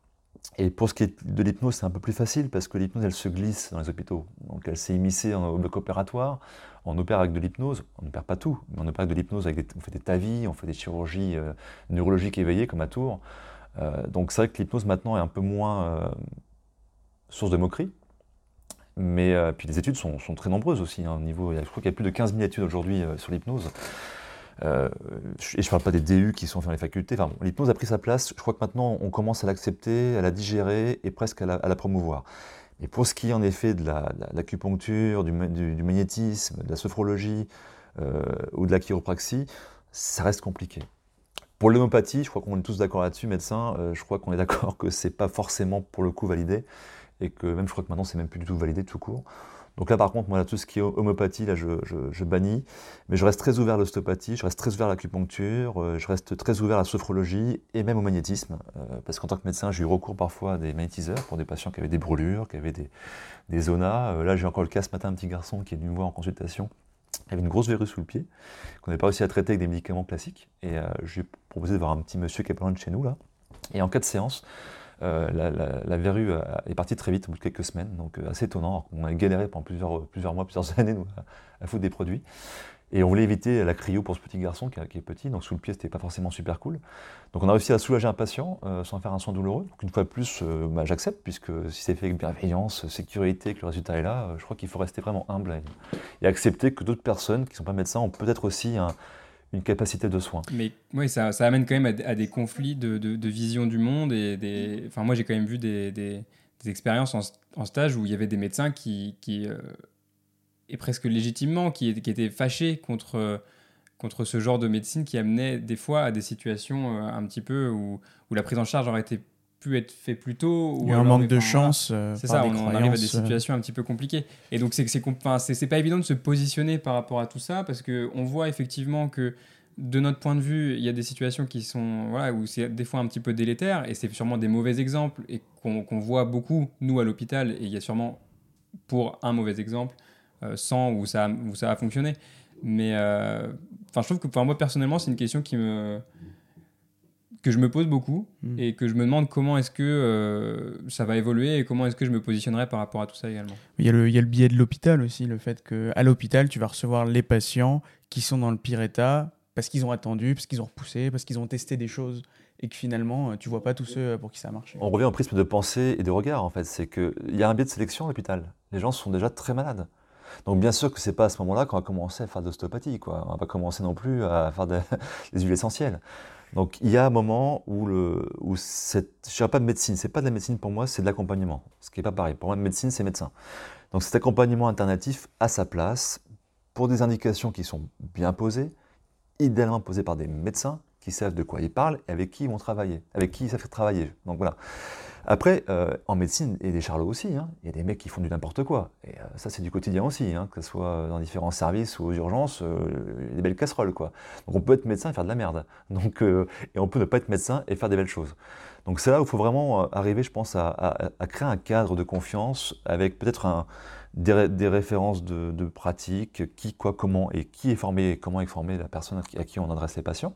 Et pour ce qui est de l'hypnose, c'est un peu plus facile parce que l'hypnose, elle se glisse dans les hôpitaux. Donc elle s'est immiscée au bloc opératoire. On opère avec de l'hypnose, on n'opère pas tout, mais on opère avec de l'hypnose, avec on fait des tavis, on fait des chirurgies neurologiques éveillées comme à Tours. donc c'est vrai que l'hypnose maintenant est un peu moins source de moquerie. Mais euh, puis les études sont, très nombreuses aussi. Hein, au niveau, je crois qu'il y a plus de 15 000 études aujourd'hui euh, sur l'hypnose. Euh, et je ne parle pas des DU qui sont dans les facultés. Enfin, l'hypnose a pris sa place. Je crois que maintenant, on commence à l'accepter, à la digérer et presque à la, promouvoir. Et pour ce qui est en effet de l'acupuncture, du, magnétisme, de la sophrologie ou de la chiropraxie, ça reste compliqué. Pour l'homéopathie, je crois qu'on est tous d'accord là-dessus, médecins, je crois qu'on est d'accord que ce n'est pas forcément pour le coup validé et que même je crois que maintenant c'est même plus du tout validé tout court. Donc là par contre, moi tout ce qui est homéopathie, là je, je, bannis, mais je reste très ouvert à l'ostéopathie, je reste très ouvert à l'acupuncture, euh, je reste très ouvert à la sophrologie et même au magnétisme, euh, parce qu'en tant que médecin j'ai eu recours parfois à des magnétiseurs pour des patients qui avaient des brûlures, qui avaient des, des zonas. Euh, là j'ai encore le cas ce matin, un petit garçon qui est venu me voir en consultation, il avait une grosse verrue sous le pied, qu'on n'avait pas réussi à traiter avec des médicaments classiques, et je lui ai proposé de voir un petit monsieur qui est pas loin de chez nous là, et en cas de séance, euh, la, verrue euh, est partie très vite, au bout de quelques semaines, donc euh, assez étonnant. On a galéré pendant plusieurs, mois, plusieurs années nous, à, foutre des produits. Et on voulait éviter la cryo pour ce petit garçon qui, est petit, donc sous le pied, c'était pas forcément super cool. Donc on a réussi à soulager un patient sans faire un soin douloureux. Donc une fois de plus, bah, j'accepte, puisque si c'est fait avec bienveillance, sécurité, que le résultat est là, je crois qu'il faut rester vraiment humble et, accepter que d'autres personnes qui ne sont pas médecins ont peut-être aussi un, une capacité de soin. Mais oui, ça, amène quand même à, des conflits de, vision du monde. Et des, enfin, moi, j'ai quand même vu des, expériences en, stage où il y avait des médecins qui, euh, et presque légitimement, qui, étaient fâchés contre, contre ce genre de médecine qui amenait des fois à des situations euh, un petit peu où la prise en charge aurait été pu être fait plus tôt. Il y a un manque de chance. Euh, c'est ça, on, arrive à des situations un petit peu compliquées. Et donc, c'est c'est pas évident de se positionner par rapport à tout ça parce qu'on voit effectivement que de notre point de vue, il y a des situations qui sont voilà, où c'est des fois un petit peu délétère et c'est sûrement des mauvais exemples et qu'on voit beaucoup, nous, à l'hôpital. Et il y a sûrement pour un mauvais exemple, euh, sans où ça, où ça a fonctionné. Mais euh, enfin, je trouve que pour moi, personnellement, c'est une question qui me que je me pose beaucoup hmm. et que je me demande comment est-ce que euh, ça va évoluer et comment est-ce que je me positionnerai par rapport à tout ça également. Il y a le, il y a le biais de l'hôpital aussi, le fait qu'à l'hôpital, tu vas recevoir les patients qui sont dans le pire état parce qu'ils ont attendu, parce qu'ils ont repoussé, parce qu'ils ont testé des choses et que finalement, euh, tu vois pas tous ceux pour qui ça a marché. On revient au prisme de pensée et de regard en fait. C'est qu'il y a un biais de sélection à l'hôpital. Les gens sont déjà très malades. Donc bien sûr que c'est pas à ce moment-là qu'on va commencer à faire de l'ostéopathie. Quoi. On va pas commencer non plus à faire des huiles essentielles. Donc il y a un moment où, le, où cette, je ne dirais pas de médecine, c'est pas de la médecine pour moi, c'est de l'accompagnement. Ce qui n'est pas pareil. Pour moi, médecine, c'est médecin. Donc cet accompagnement alternatif a sa place pour des indications qui sont bien posées, idéalement posées par des médecins qui savent de quoi ils parlent et avec qui ils vont travailler, avec qui ils savent travailler. Donc voilà. Après, euh, en médecine, il y a des charlots aussi. Hein. Il y a des mecs qui font du n'importe quoi. Et euh, ça, c'est du quotidien aussi, hein, que ce soit dans différents services ou aux urgences, euh, des belles casseroles. Quoi. Donc on peut être médecin et faire de la merde. Donc, et on peut ne pas être médecin et faire des belles choses. Donc c'est là où il faut vraiment arriver, je pense, à, créer un cadre de confiance avec peut-être des, références de, de pratique, qui, quoi, comment, et qui est formé, comment est formée la personne à qui on adresse les patients.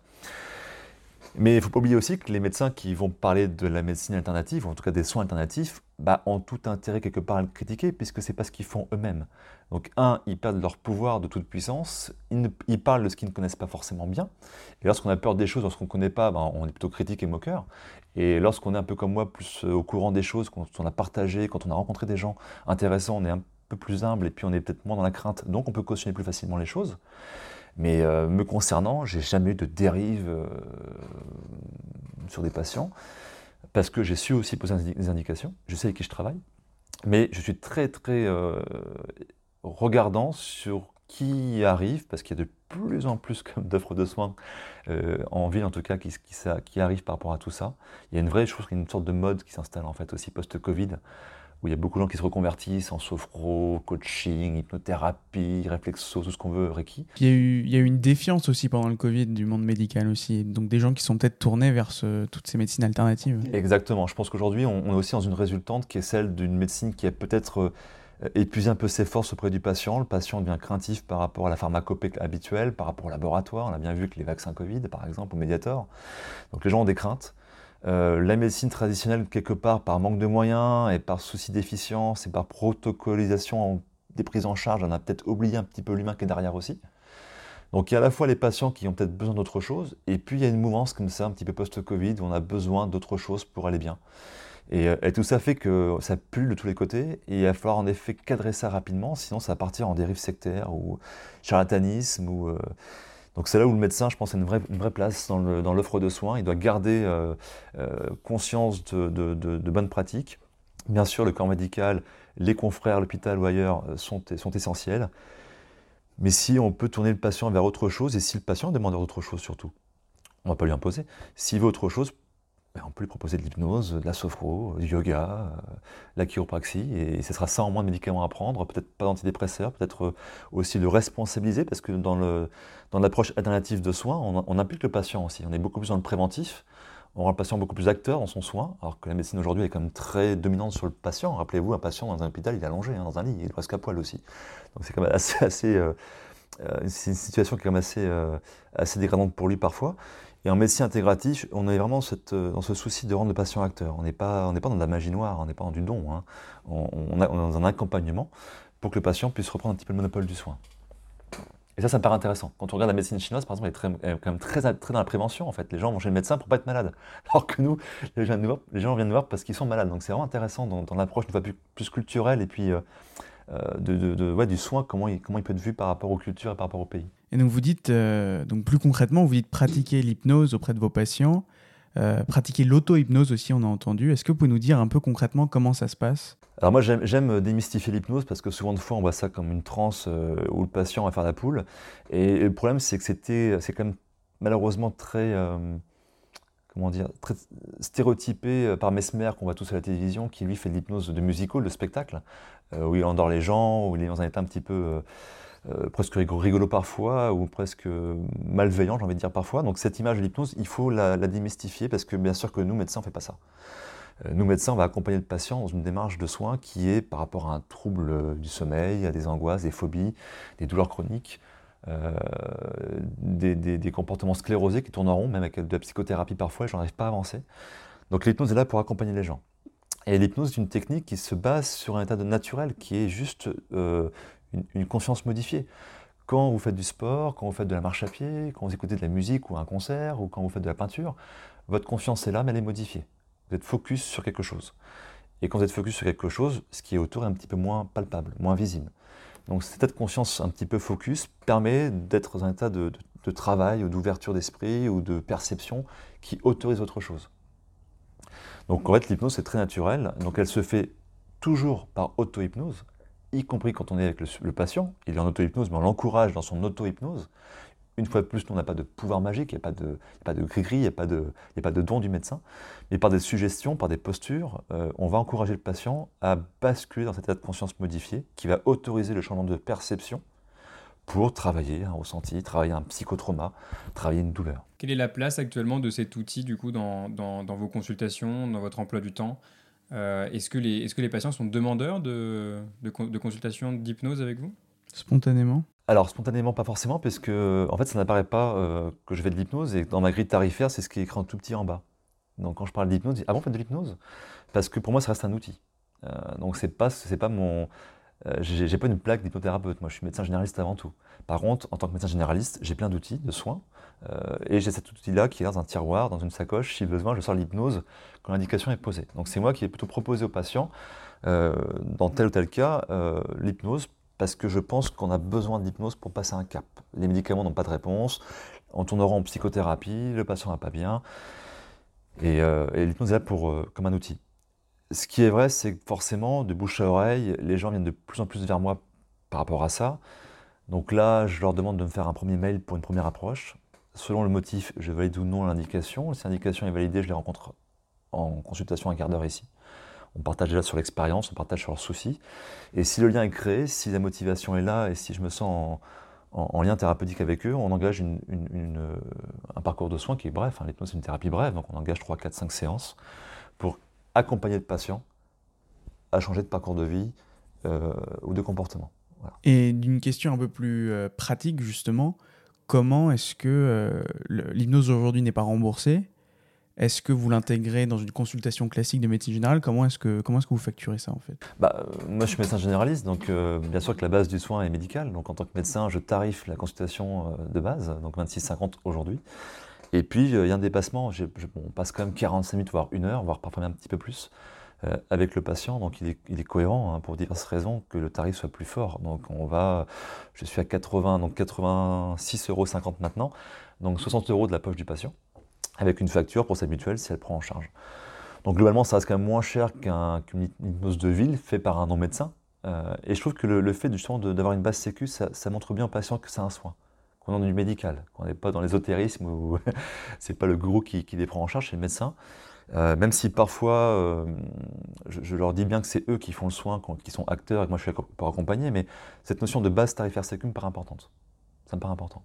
Mais il ne faut pas oublier aussi que les médecins qui vont parler de la médecine alternative, ou en tout cas des soins alternatifs, bah, ont tout intérêt quelque part à le critiquer, puisque ce n'est pas ce qu'ils font eux-mêmes. Donc, un, ils perdent leur pouvoir de toute puissance, ils, parlent de ce qu'ils ne connaissent pas forcément bien, et lorsqu'on a peur des choses, lorsqu'on ne connaît pas, bah, on est plutôt critique et moqueur, et lorsqu'on est un peu comme moi, plus euh, au courant des choses, quand on a partagé, quand on a rencontré des gens intéressants, on est un peu plus humble, et puis on est peut-être moins dans la crainte, donc on peut cautionner plus facilement les choses. Mais euh, me concernant, j'ai jamais eu de dérive euh, sur des patients parce que j'ai su aussi poser des indications. Je sais avec qui je travaille, mais je suis très très euh, regardant sur qui arrive parce qu'il y a de plus en plus d'offres de soins en ville en tout cas qui, qui, arrivent par rapport à tout ça. Il y a une vraie, trouve, une sorte de mode qui s'installe en fait aussi post-Covid où il y a beaucoup de gens qui se reconvertissent en sophro, coaching, hypnothérapie, réflexo, tout ce qu'on veut, Reiki. Il y, a eu, il y a eu une défiance aussi pendant le Covid du monde médical aussi, donc des gens qui sont peut-être tournés vers toutes ces médecines alternatives. Exactement, je pense qu'aujourd'hui on, est aussi dans une résultante qui est celle d'une médecine qui est peut-être épuiser un peu ses forces auprès du patient. Le patient devient craintif par rapport à la pharmacopée habituelle, par rapport au laboratoire. On a bien vu que les vaccins Covid, par exemple, au Mediator. Donc les gens ont des craintes. Euh, la médecine traditionnelle, quelque part, par manque de moyens et par souci d'efficience et par protocolisation des prises en charge, on a peut-être oublié un petit peu l'humain qui est derrière aussi. Donc il y a à la fois les patients qui ont peut-être besoin d'autre chose, et puis il y a une mouvance comme ça, un petit peu post-Covid, où on a besoin d'autre chose pour aller bien. Euh, et, tout ça fait que ça pue de tous les côtés, et il va falloir en effet cadrer ça rapidement, sinon ça va partir en dérive sectaire ou charlatanisme. Ou, euh, Donc c'est là où le médecin, je pense, a une vraie, place dans l'offre de soins. Il doit garder euh, conscience de, bonnes pratiques. Bien sûr, le corps médical, les confrères, l'hôpital ou ailleurs sont, sont essentiels. Mais si on peut tourner le patient vers autre chose, et si le patient demande autre chose surtout, on ne va pas lui imposer. S'il veut autre chose, on peut lui proposer de l'hypnose, de la sophro, du yoga, euh, la chiropraxie, et ce sera ça en moins de médicaments à prendre, peut-être pas d'antidépresseurs, peut-être euh, aussi le responsabiliser, parce que dans l'approche alternative de soins, on, implique le patient aussi. On est beaucoup plus dans le préventif, on rend le patient beaucoup plus acteur dans son soin, alors que la médecine aujourd'hui est quand même très dominante sur le patient. Rappelez-vous, un patient dans un hôpital, il est allongé hein, dans un lit, il est presque à poil aussi. Donc c'est quand même assez, assez euh, c'est une situation qui est quand même assez, assez dégradante pour lui parfois. Et en médecine intégrative, on est vraiment cette, euh, dans ce souci de rendre le patient acteur. On n'est pas, pas dans de la magie noire, on n'est pas dans du don. Hein. On, est dans un accompagnement pour que le patient puisse reprendre un petit peu le monopole du soin. Et ça, ça me paraît intéressant. Quand on regarde la médecine chinoise, par exemple, elle est, très, quand même très, très, dans la prévention, en fait. Les gens vont chez le médecin pour pas être malades. Alors que nous, les gens, viennent nous voir, parce qu'ils sont malades. Donc c'est vraiment intéressant dans, l'approche une fois plus, culturelle et puis euh, euh, de, de, ouais, du soin, comment il, comment il peut être vu par rapport aux cultures et par rapport au pays. Et donc vous dites, euh, donc plus concrètement, vous dites pratiquer l'hypnose auprès de vos patients, euh, pratiquer l'auto-hypnose aussi, on a entendu. Est-ce que vous pouvez nous dire un peu concrètement comment ça se passe? Alors moi j'aime démystifier l'hypnose parce que souvent de fois on voit ça comme une transe où le patient va faire la poule. Et, le problème c'est que c'est quand même malheureusement très comment dire stéréotypé par Mesmer qu'on voit tous à la télévision qui lui fait de l'hypnose de musical, de spectacle. Euh, où il endort les gens, où il est dans un état un petit peu euh, euh, presque rigolo parfois, ou presque malveillant, j'ai envie de dire parfois. Donc cette image de l'hypnose, il faut la, démystifier, parce que bien sûr que nous, médecins, on ne fait pas ça. Nous, médecins, on va accompagner le patient dans une démarche de soins qui est par rapport à un trouble du sommeil, à des angoisses, des phobies, des douleurs chroniques, des, des, comportements sclérosés qui tournent en rond, même avec de la psychothérapie parfois, et j'en arrive pas à avancer. Donc l'hypnose est là pour accompagner les gens. Et l'hypnose est une technique qui se base sur un état de naturel, qui est juste euh, une, conscience modifiée. Quand vous faites du sport, quand vous faites de la marche à pied, quand vous écoutez de la musique ou un concert, ou quand vous faites de la peinture, votre conscience est là, mais elle est modifiée. Vous êtes focus sur quelque chose. Et quand vous êtes focus sur quelque chose, ce qui est autour est un petit peu moins palpable, moins visible. Donc cet état de conscience un petit peu focus permet d'être dans un état de, travail ou d'ouverture d'esprit ou de perception qui autorise autre chose. Donc en fait, l'hypnose, c'est très naturel. Donc elle se fait toujours par auto-hypnose, y compris quand on est avec le, patient. Il est en auto-hypnose, mais on l'encourage dans son auto-hypnose. Une fois de plus, on n'a pas de pouvoir magique, il n'y a pas de, gris-gris, il n'y a, pas de, a pas de don du médecin. Mais par des suggestions, par des postures, euh, on va encourager le patient à basculer dans cet état de conscience modifié qui va autoriser le changement de perception pour travailler un ressenti, travailler un psychotrauma, travailler une douleur. Quelle est la place actuellement de cet outil du coup dans, dans, vos consultations, dans votre emploi du temps? Euh, Est-ce que, les, est que les patients sont demandeurs de, de, de consultations d'hypnose avec vous? Spontanément? Alors spontanément pas forcément parce que en fait ça n'apparaît pas euh, que je fais de l'hypnose et dans ma grille tarifaire c'est ce qui est écrit en tout petit en bas. Donc quand je parle d'hypnose, je dis ah bon, faites de l'hypnose? Parce que pour moi ça reste un outil. Euh, donc c'est pas c'est pas mon euh, j'ai pas une plaque d'hypnothérapeute, moi je suis médecin généraliste avant tout. Par contre, en tant que médecin généraliste, j'ai plein d'outils de soins, euh, et j'ai cet outil-là qui est dans un tiroir, dans une sacoche, si besoin, je sors l'hypnose quand l'indication est posée. Donc c'est moi qui ai plutôt proposé aux patients, euh, dans tel ou tel cas, l'hypnose, parce que je pense qu'on a besoin d'hypnose pour passer un cap. Les médicaments n'ont pas de réponse, on tournera en psychothérapie, le patient va pas bien, et, et l'hypnose est là pour, comme un outil ce qui est vrai, c'est que forcément, de bouche à oreille, les gens viennent de plus en plus vers moi par rapport à ça. Donc là, je leur demande de me faire un premier mail pour une première approche. Selon le motif, je valide ou non l'indication. Si l'indication est validée, je les rencontre en consultation un quart d'heure ici. On partage déjà sur l'expérience, on partage sur leurs soucis. Et si le lien est créé, si la motivation est là et si je me sens en, lien thérapeutique avec eux, on engage un parcours de soins qui est bref. Hein. L'hypnose, c'est une thérapie brève, donc on engage 3, 4, 5 séances pour accompagner le patient à changer de parcours de vie ou de comportement. Et d'une question un peu plus pratique, justement, comment est-ce que l'hypnose aujourd'hui n'est pas remboursée? Est-ce que vous l'intégrez dans une consultation classique de médecine générale? Comment est-ce que, est-ce que vous facturez ça en fait? Bah, euh, Moi je suis médecin généraliste, donc euh, bien sûr que la base du soin est médicale. Donc en tant que médecin, je tarife la consultation euh, de base, donc 26,50 aujourd'hui. Et puis il y a un dépassement, on passe quand même 45 minutes, voire une heure, voire parfois même un petit peu plus avec le patient. Donc il est, il est cohérent hein, pour diverses raisons que le tarif soit plus fort. Donc on va, je suis à 80, donc 86,50 euros maintenant, donc 60 euros de la poche du patient avec une facture pour sa mutuelle si elle prend en charge. Donc globalement, ça reste quand même moins cher qu'une hypnose de ville fait par un non-médecin. Euh, et je trouve que le, fait justement d'avoir une base sécu, ça, montre bien au patient que c'est un soin, qu'on est dans du médical, qu'on n'est pas dans l'ésotérisme où c'est pas le gourou qui, les prend en charge, c'est le médecin. Euh, même si parfois, euh, je, leur dis bien que c'est eux qui font le soin, qui sont acteurs et que moi je suis pour accompagner, mais cette notion de base tarifaire sécu me paraît importante. Ça me paraît important.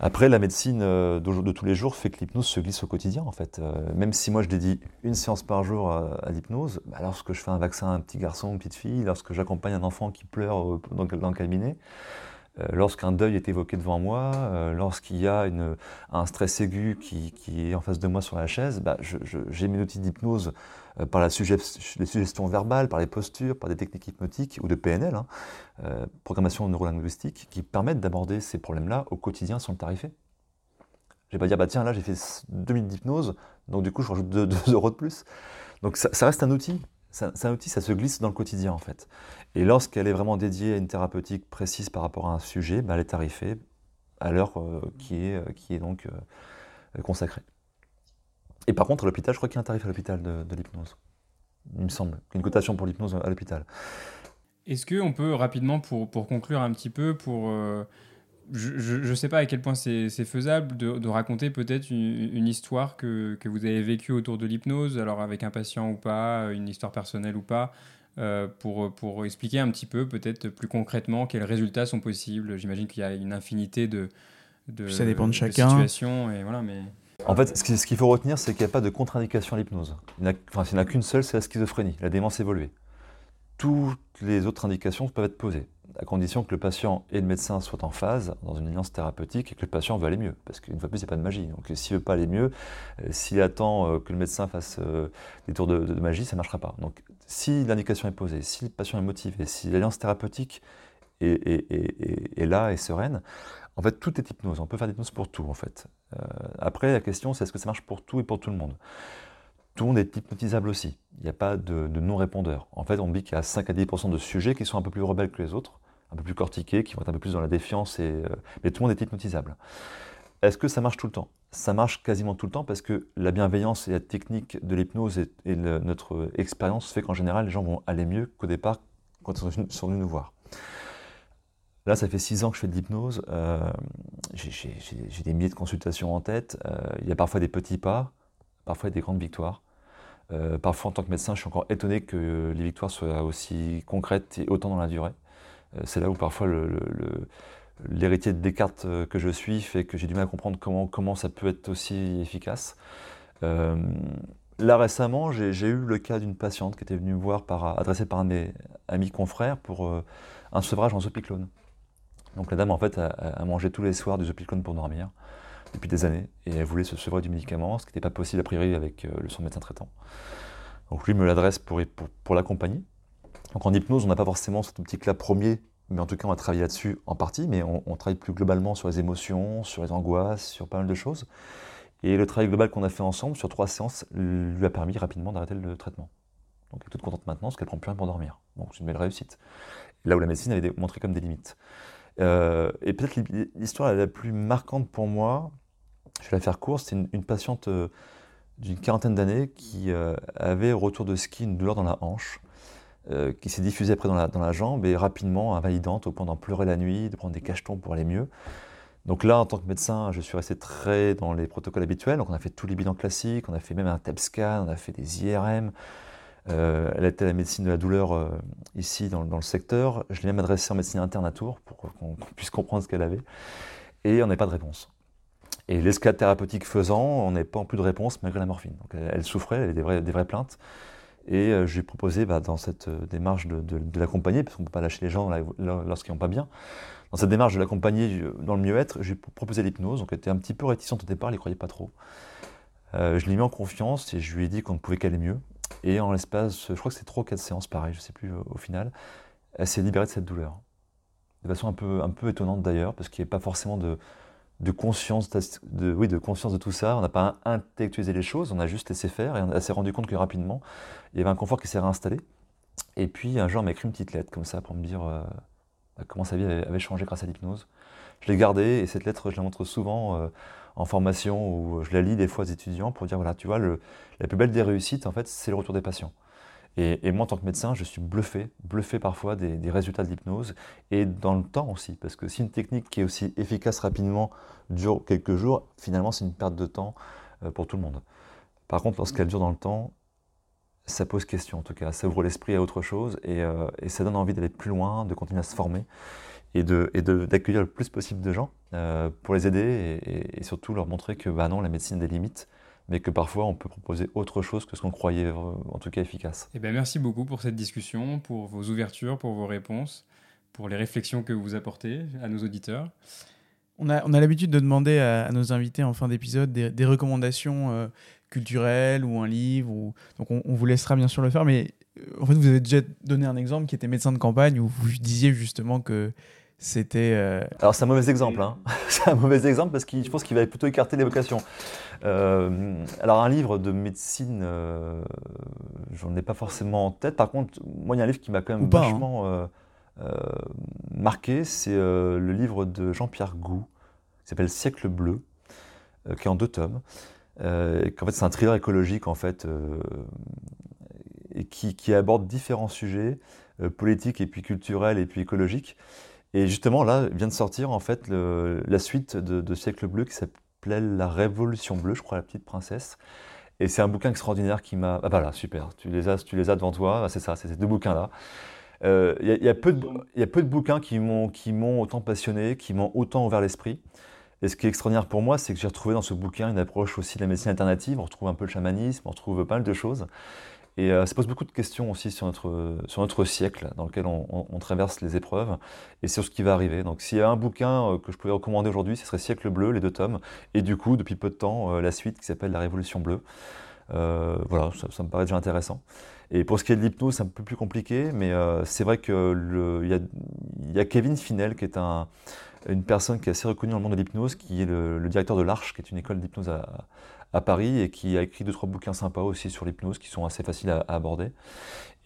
Après, la médecine euh, de, tous les jours fait que l'hypnose se glisse au quotidien, en fait. Même si moi, je dédie une séance par jour à, l'hypnose, bah, lorsque je fais un vaccin à un petit garçon, une petite fille, lorsque j'accompagne un enfant qui pleure dans, le cabinet, lorsqu'un deuil est évoqué devant moi, euh, lorsqu'il y a un stress aigu qui, est en face de moi sur la chaise, bah, j'ai mes outils d'hypnose euh, par les suggestions verbales, par les postures, par des techniques hypnotiques ou de PNL, hein, programmation neurolinguistique, qui permettent d'aborder ces problèmes-là au quotidien sans le tarifer. Je vais pas dire, bah tiens, là j'ai fait deux minutes d'hypnose, donc du coup je rajoute 2 euros de plus. Donc ça, ça reste un outil, c'est un outil, ça se glisse dans le quotidien en fait. Et lorsqu'elle est vraiment dédiée à une thérapeutique précise par rapport à un sujet, bah, elle est tarifée à l'heure euh, qui, est, euh, qui est donc euh, consacrée. Et par contre, à l'hôpital, je crois qu'il y a un tarif à l'hôpital de, l'hypnose. Il me semble, une cotation pour l'hypnose à l'hôpital. Est-ce qu'on peut rapidement, pour, pour, conclure un petit peu, pour je ne sais pas à quel point c'est faisable de, raconter peut-être une, histoire que, que, vous avez vécue autour de l'hypnose, alors avec un patient ou pas, une histoire personnelle ou pas, euh, pour, pour expliquer un petit peu peut-être plus concrètement quels résultats sont possibles. J'imagine qu'il y a une infinité de, de, Ça dépend de, chacun. situations. Et voilà, mais... En fait, ce qu'il faut retenir, c'est qu'il n'y a pas de contre-indication à l'hypnose. Enfin, il n'y en a qu'une seule, c'est la schizophrénie, la démence évoluée. Toutes les autres indications peuvent être posées à condition que le patient et le médecin soient en phase dans une alliance thérapeutique et que le patient veut aller mieux. Parce qu'une fois de plus, il n'y a pas de magie. Donc s'il ne veut pas aller mieux, euh, s'il attend euh, que le médecin fasse euh, des tours de, magie, ça ne marchera pas. Donc si l'indication est posée, si le patient est motivé, si l'alliance thérapeutique est, là et sereine, en fait, tout est hypnose. On peut faire des hypnoses pour tout, en fait. après, la question, c'est est-ce que ça marche pour tout et pour tout le monde? Tout le monde est hypnotisable aussi. Il n'y a pas de, non-répondeur. En fait, on dit qu'il y a 5 à 10% de sujets qui sont un peu plus rebelles que les autres, un peu plus cortiqués, qui vont être un peu plus dans la défiance, euh, mais tout le monde est hypnotisable. Est-ce que ça marche tout le temps? Ça marche quasiment tout le temps parce que la bienveillance et la technique de l'hypnose et, notre expérience fait qu'en général, les gens vont aller mieux qu'au départ quand ils sont venus nous voir. Là, ça fait 6 ans que je fais de l'hypnose. Euh, j'ai des milliers de consultations en tête. Euh, il y a parfois des petits pas, parfois des grandes victoires. Euh, parfois, en tant que médecin, je suis encore étonné que les victoires soient aussi concrètes et autant dans la durée. Euh, c'est là où parfois l'héritier de Descartes euh, que je suis fait que j'ai du mal à comprendre comment, ça peut être aussi efficace. là récemment, j'ai eu le cas d'une patiente qui était venue me voir par, adressée par un de mes amis confrères pour un sevrage en zopiclone. Donc la dame en fait a, a mangé tous les soirs du zopiclone pour dormir depuis des années et elle voulait se sevrer du médicament, ce qui n'était pas possible a priori avec euh, le son médecin traitant. Donc lui me l'adresse pour, pour, l'accompagner. Donc en hypnose, on n'a pas forcément cet optique-là premier, mais en tout cas on va travailler là-dessus en partie, mais on, travaille plus globalement sur les émotions, sur les angoisses, sur pas mal de choses. Et le travail global qu'on a fait ensemble sur trois séances lui a permis rapidement d'arrêter le traitement. Donc elle est toute contente maintenant parce qu'elle prend plus rien pour dormir. Donc c'est une belle réussite. Là où la médecine avait montré comme des limites. Euh, et peut-être l'histoire la plus marquante pour moi, je vais la faire courte, c'est une, patiente euh, d'une quarantaine d'années qui euh, avait au retour de ski une douleur dans la hanche, qui s'est diffusée après dans la, jambe et rapidement invalidante au point d'en pleurer la nuit, de prendre des cachetons pour aller mieux. Donc là, en tant que médecin, je suis resté très dans les protocoles habituels. Donc on a fait tous les bilans classiques, on a fait même un TEP scan, on a fait des IRM, euh, elle était la médecine de la douleur euh, ici dans, le secteur. Je l'ai même adressée en médecine interne à Tours pour qu'on puisse comprendre ce qu'elle avait. Et on n'avait pas de réponse. Et l'escalade thérapeutique faisant, on n'avait pas en plus de réponse malgré la morphine. Donc elle, souffrait, elle avait des vraies, plaintes. Et je lui ai proposé, bah, dans cette démarche de, l'accompagner, parce qu'on ne peut pas lâcher les gens lorsqu'ils n'ont pas bien, dans cette démarche de l'accompagner dans le mieux-être, j'ai proposé l'hypnose, donc elle était un petit peu réticente au départ, elle n'y croyait pas trop. je l'ai mis en confiance et je lui ai dit qu'on ne pouvait qu'aller mieux. Et en l'espace, je crois que c'est 3 ou 4 séances, pareil, je ne sais plus au final, elle s'est libérée de cette douleur. De façon un peu, un peu étonnante d'ailleurs, parce qu'il n'y avait pas forcément de, de conscience de, oui, de conscience de tout ça. On n'a pas intellectualisé les choses, on a juste laissé faire et on s'est rendu compte que rapidement, il y avait un confort qui s'est réinstallé. Et puis un jour, elle m'a écrit une petite lettre comme ça pour me dire euh, comment sa vie avait, changé grâce à l'hypnose. Je l'ai gardée et cette lettre, je la montre souvent euh, en formation ou je la lis des fois aux étudiants pour dire voilà, tu vois, la plus belle des réussites, en fait, c'est le retour des patients. Et, moi, en tant que médecin, je suis bluffé, bluffé parfois des, résultats de l'hypnose et dans le temps aussi. Parce que si une technique qui est aussi efficace rapidement dure quelques jours, finalement, c'est une perte de temps euh, pour tout le monde. Par contre, lorsqu'elle dure dans le temps, ça pose question en tout cas. Ça ouvre l'esprit à autre chose et, euh, ça donne envie d'aller plus loin, de continuer à se former et d'accueillir le plus possible de gens euh, pour les aider et, et, surtout leur montrer que bah non, la médecine a des limites mais que parfois on peut proposer autre chose que ce qu'on croyait euh, en tout cas efficace. Eh bien, merci beaucoup pour cette discussion, pour vos ouvertures, pour vos réponses, pour les réflexions que vous apportez à nos auditeurs. On a, on a l'habitude de demander à, nos invités en fin d'épisode des, recommandations euh, culturelles ou un livre. Ou... Donc on, vous laissera bien sûr le faire, mais en fait vous avez déjà donné un exemple qui était médecin de campagne où vous disiez justement que c'était. Euh, Alors c'est un mauvais exemple, hein. c'est un mauvais exemple parce que je pense qu'il va plutôt écarter les vocations. Euh, alors un livre de médecine, euh, j'en ai pas forcément en tête. Par contre, moi il y a un livre qui m'a quand même hein. vachement marqué, c'est le livre de Jean-Pierre Gou, qui s'appelle Siècle bleu, qui est en deux tomes. qu'en fait c'est un thriller écologique en fait, qui, qui, aborde différents sujets politiques et puis culturels et puis écologiques. Et justement, là, vient de sortir en fait la suite de, Siècle Bleu qui s'appelait La Révolution Bleue, je crois, La Petite Princesse. Et c'est un bouquin extraordinaire qui m'a. Ah bah là, super, tu les as, tu les as devant toi, c'est ça, c'est ces deux bouquins-là. Euh, il y, de, y a peu de bouquins qui m'ont autant passionné, qui m'ont autant ouvert l'esprit. Et ce qui est extraordinaire pour moi, c'est que j'ai retrouvé dans ce bouquin une approche aussi de la médecine alternative. On retrouve un peu le chamanisme, on retrouve pas mal de choses. Et euh, ça pose beaucoup de questions aussi sur notre, sur notre siècle dans lequel on, traverse les épreuves et sur ce qui va arriver. Donc s'il y a un bouquin euh, que je pouvais recommander aujourd'hui, ce serait Siècle bleu, les deux tomes, et du coup, depuis peu de temps, euh, la suite qui s'appelle La Révolution bleue. voilà, ça, me paraît déjà intéressant. Et pour ce qui est de l'hypnose, c'est un peu plus compliqué, mais c'est vrai qu'il y y a Kevin Finel, qui est un, une personne qui est assez reconnue dans le monde de l'hypnose, qui est le, le directeur de l'Arche, qui est une école d'hypnose à, à Paris et qui a écrit deux trois bouquins sympas aussi sur l'hypnose qui sont assez faciles à, aborder.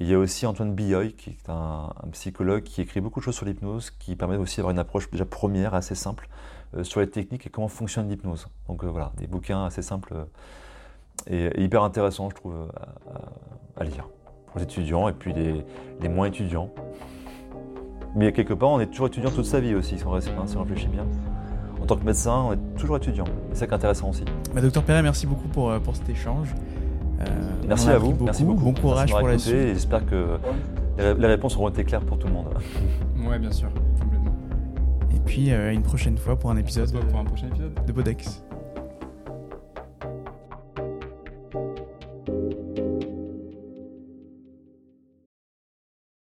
il y a aussi Antoine Billoy qui est un, psychologue qui écrit beaucoup de choses sur l'hypnose, qui permet aussi d'avoir une approche déjà première assez simple euh, sur les techniques et comment fonctionne l'hypnose. Donc euh, voilà, des bouquins assez simples euh, et, hyper intéressants je trouve à, lire pour les étudiants et puis les, moins étudiants. Mais quelque part, on est toujours étudiant toute sa vie aussi, si on, si on réfléchit bien en tant que médecin, on est toujours étudiant. C'est ça qui est intéressant aussi. Bah, docteur Perret, merci beaucoup pour, euh, pour cet échange. Euh, merci à vous. Merci beaucoup. Bon courage pour la suite. J'espère que les, réponses auront été claires pour tout le monde. Oui, bien sûr, complètement. Et puis, euh, une prochaine fois pour un épisode, pour un prochain épisode. de Bodex.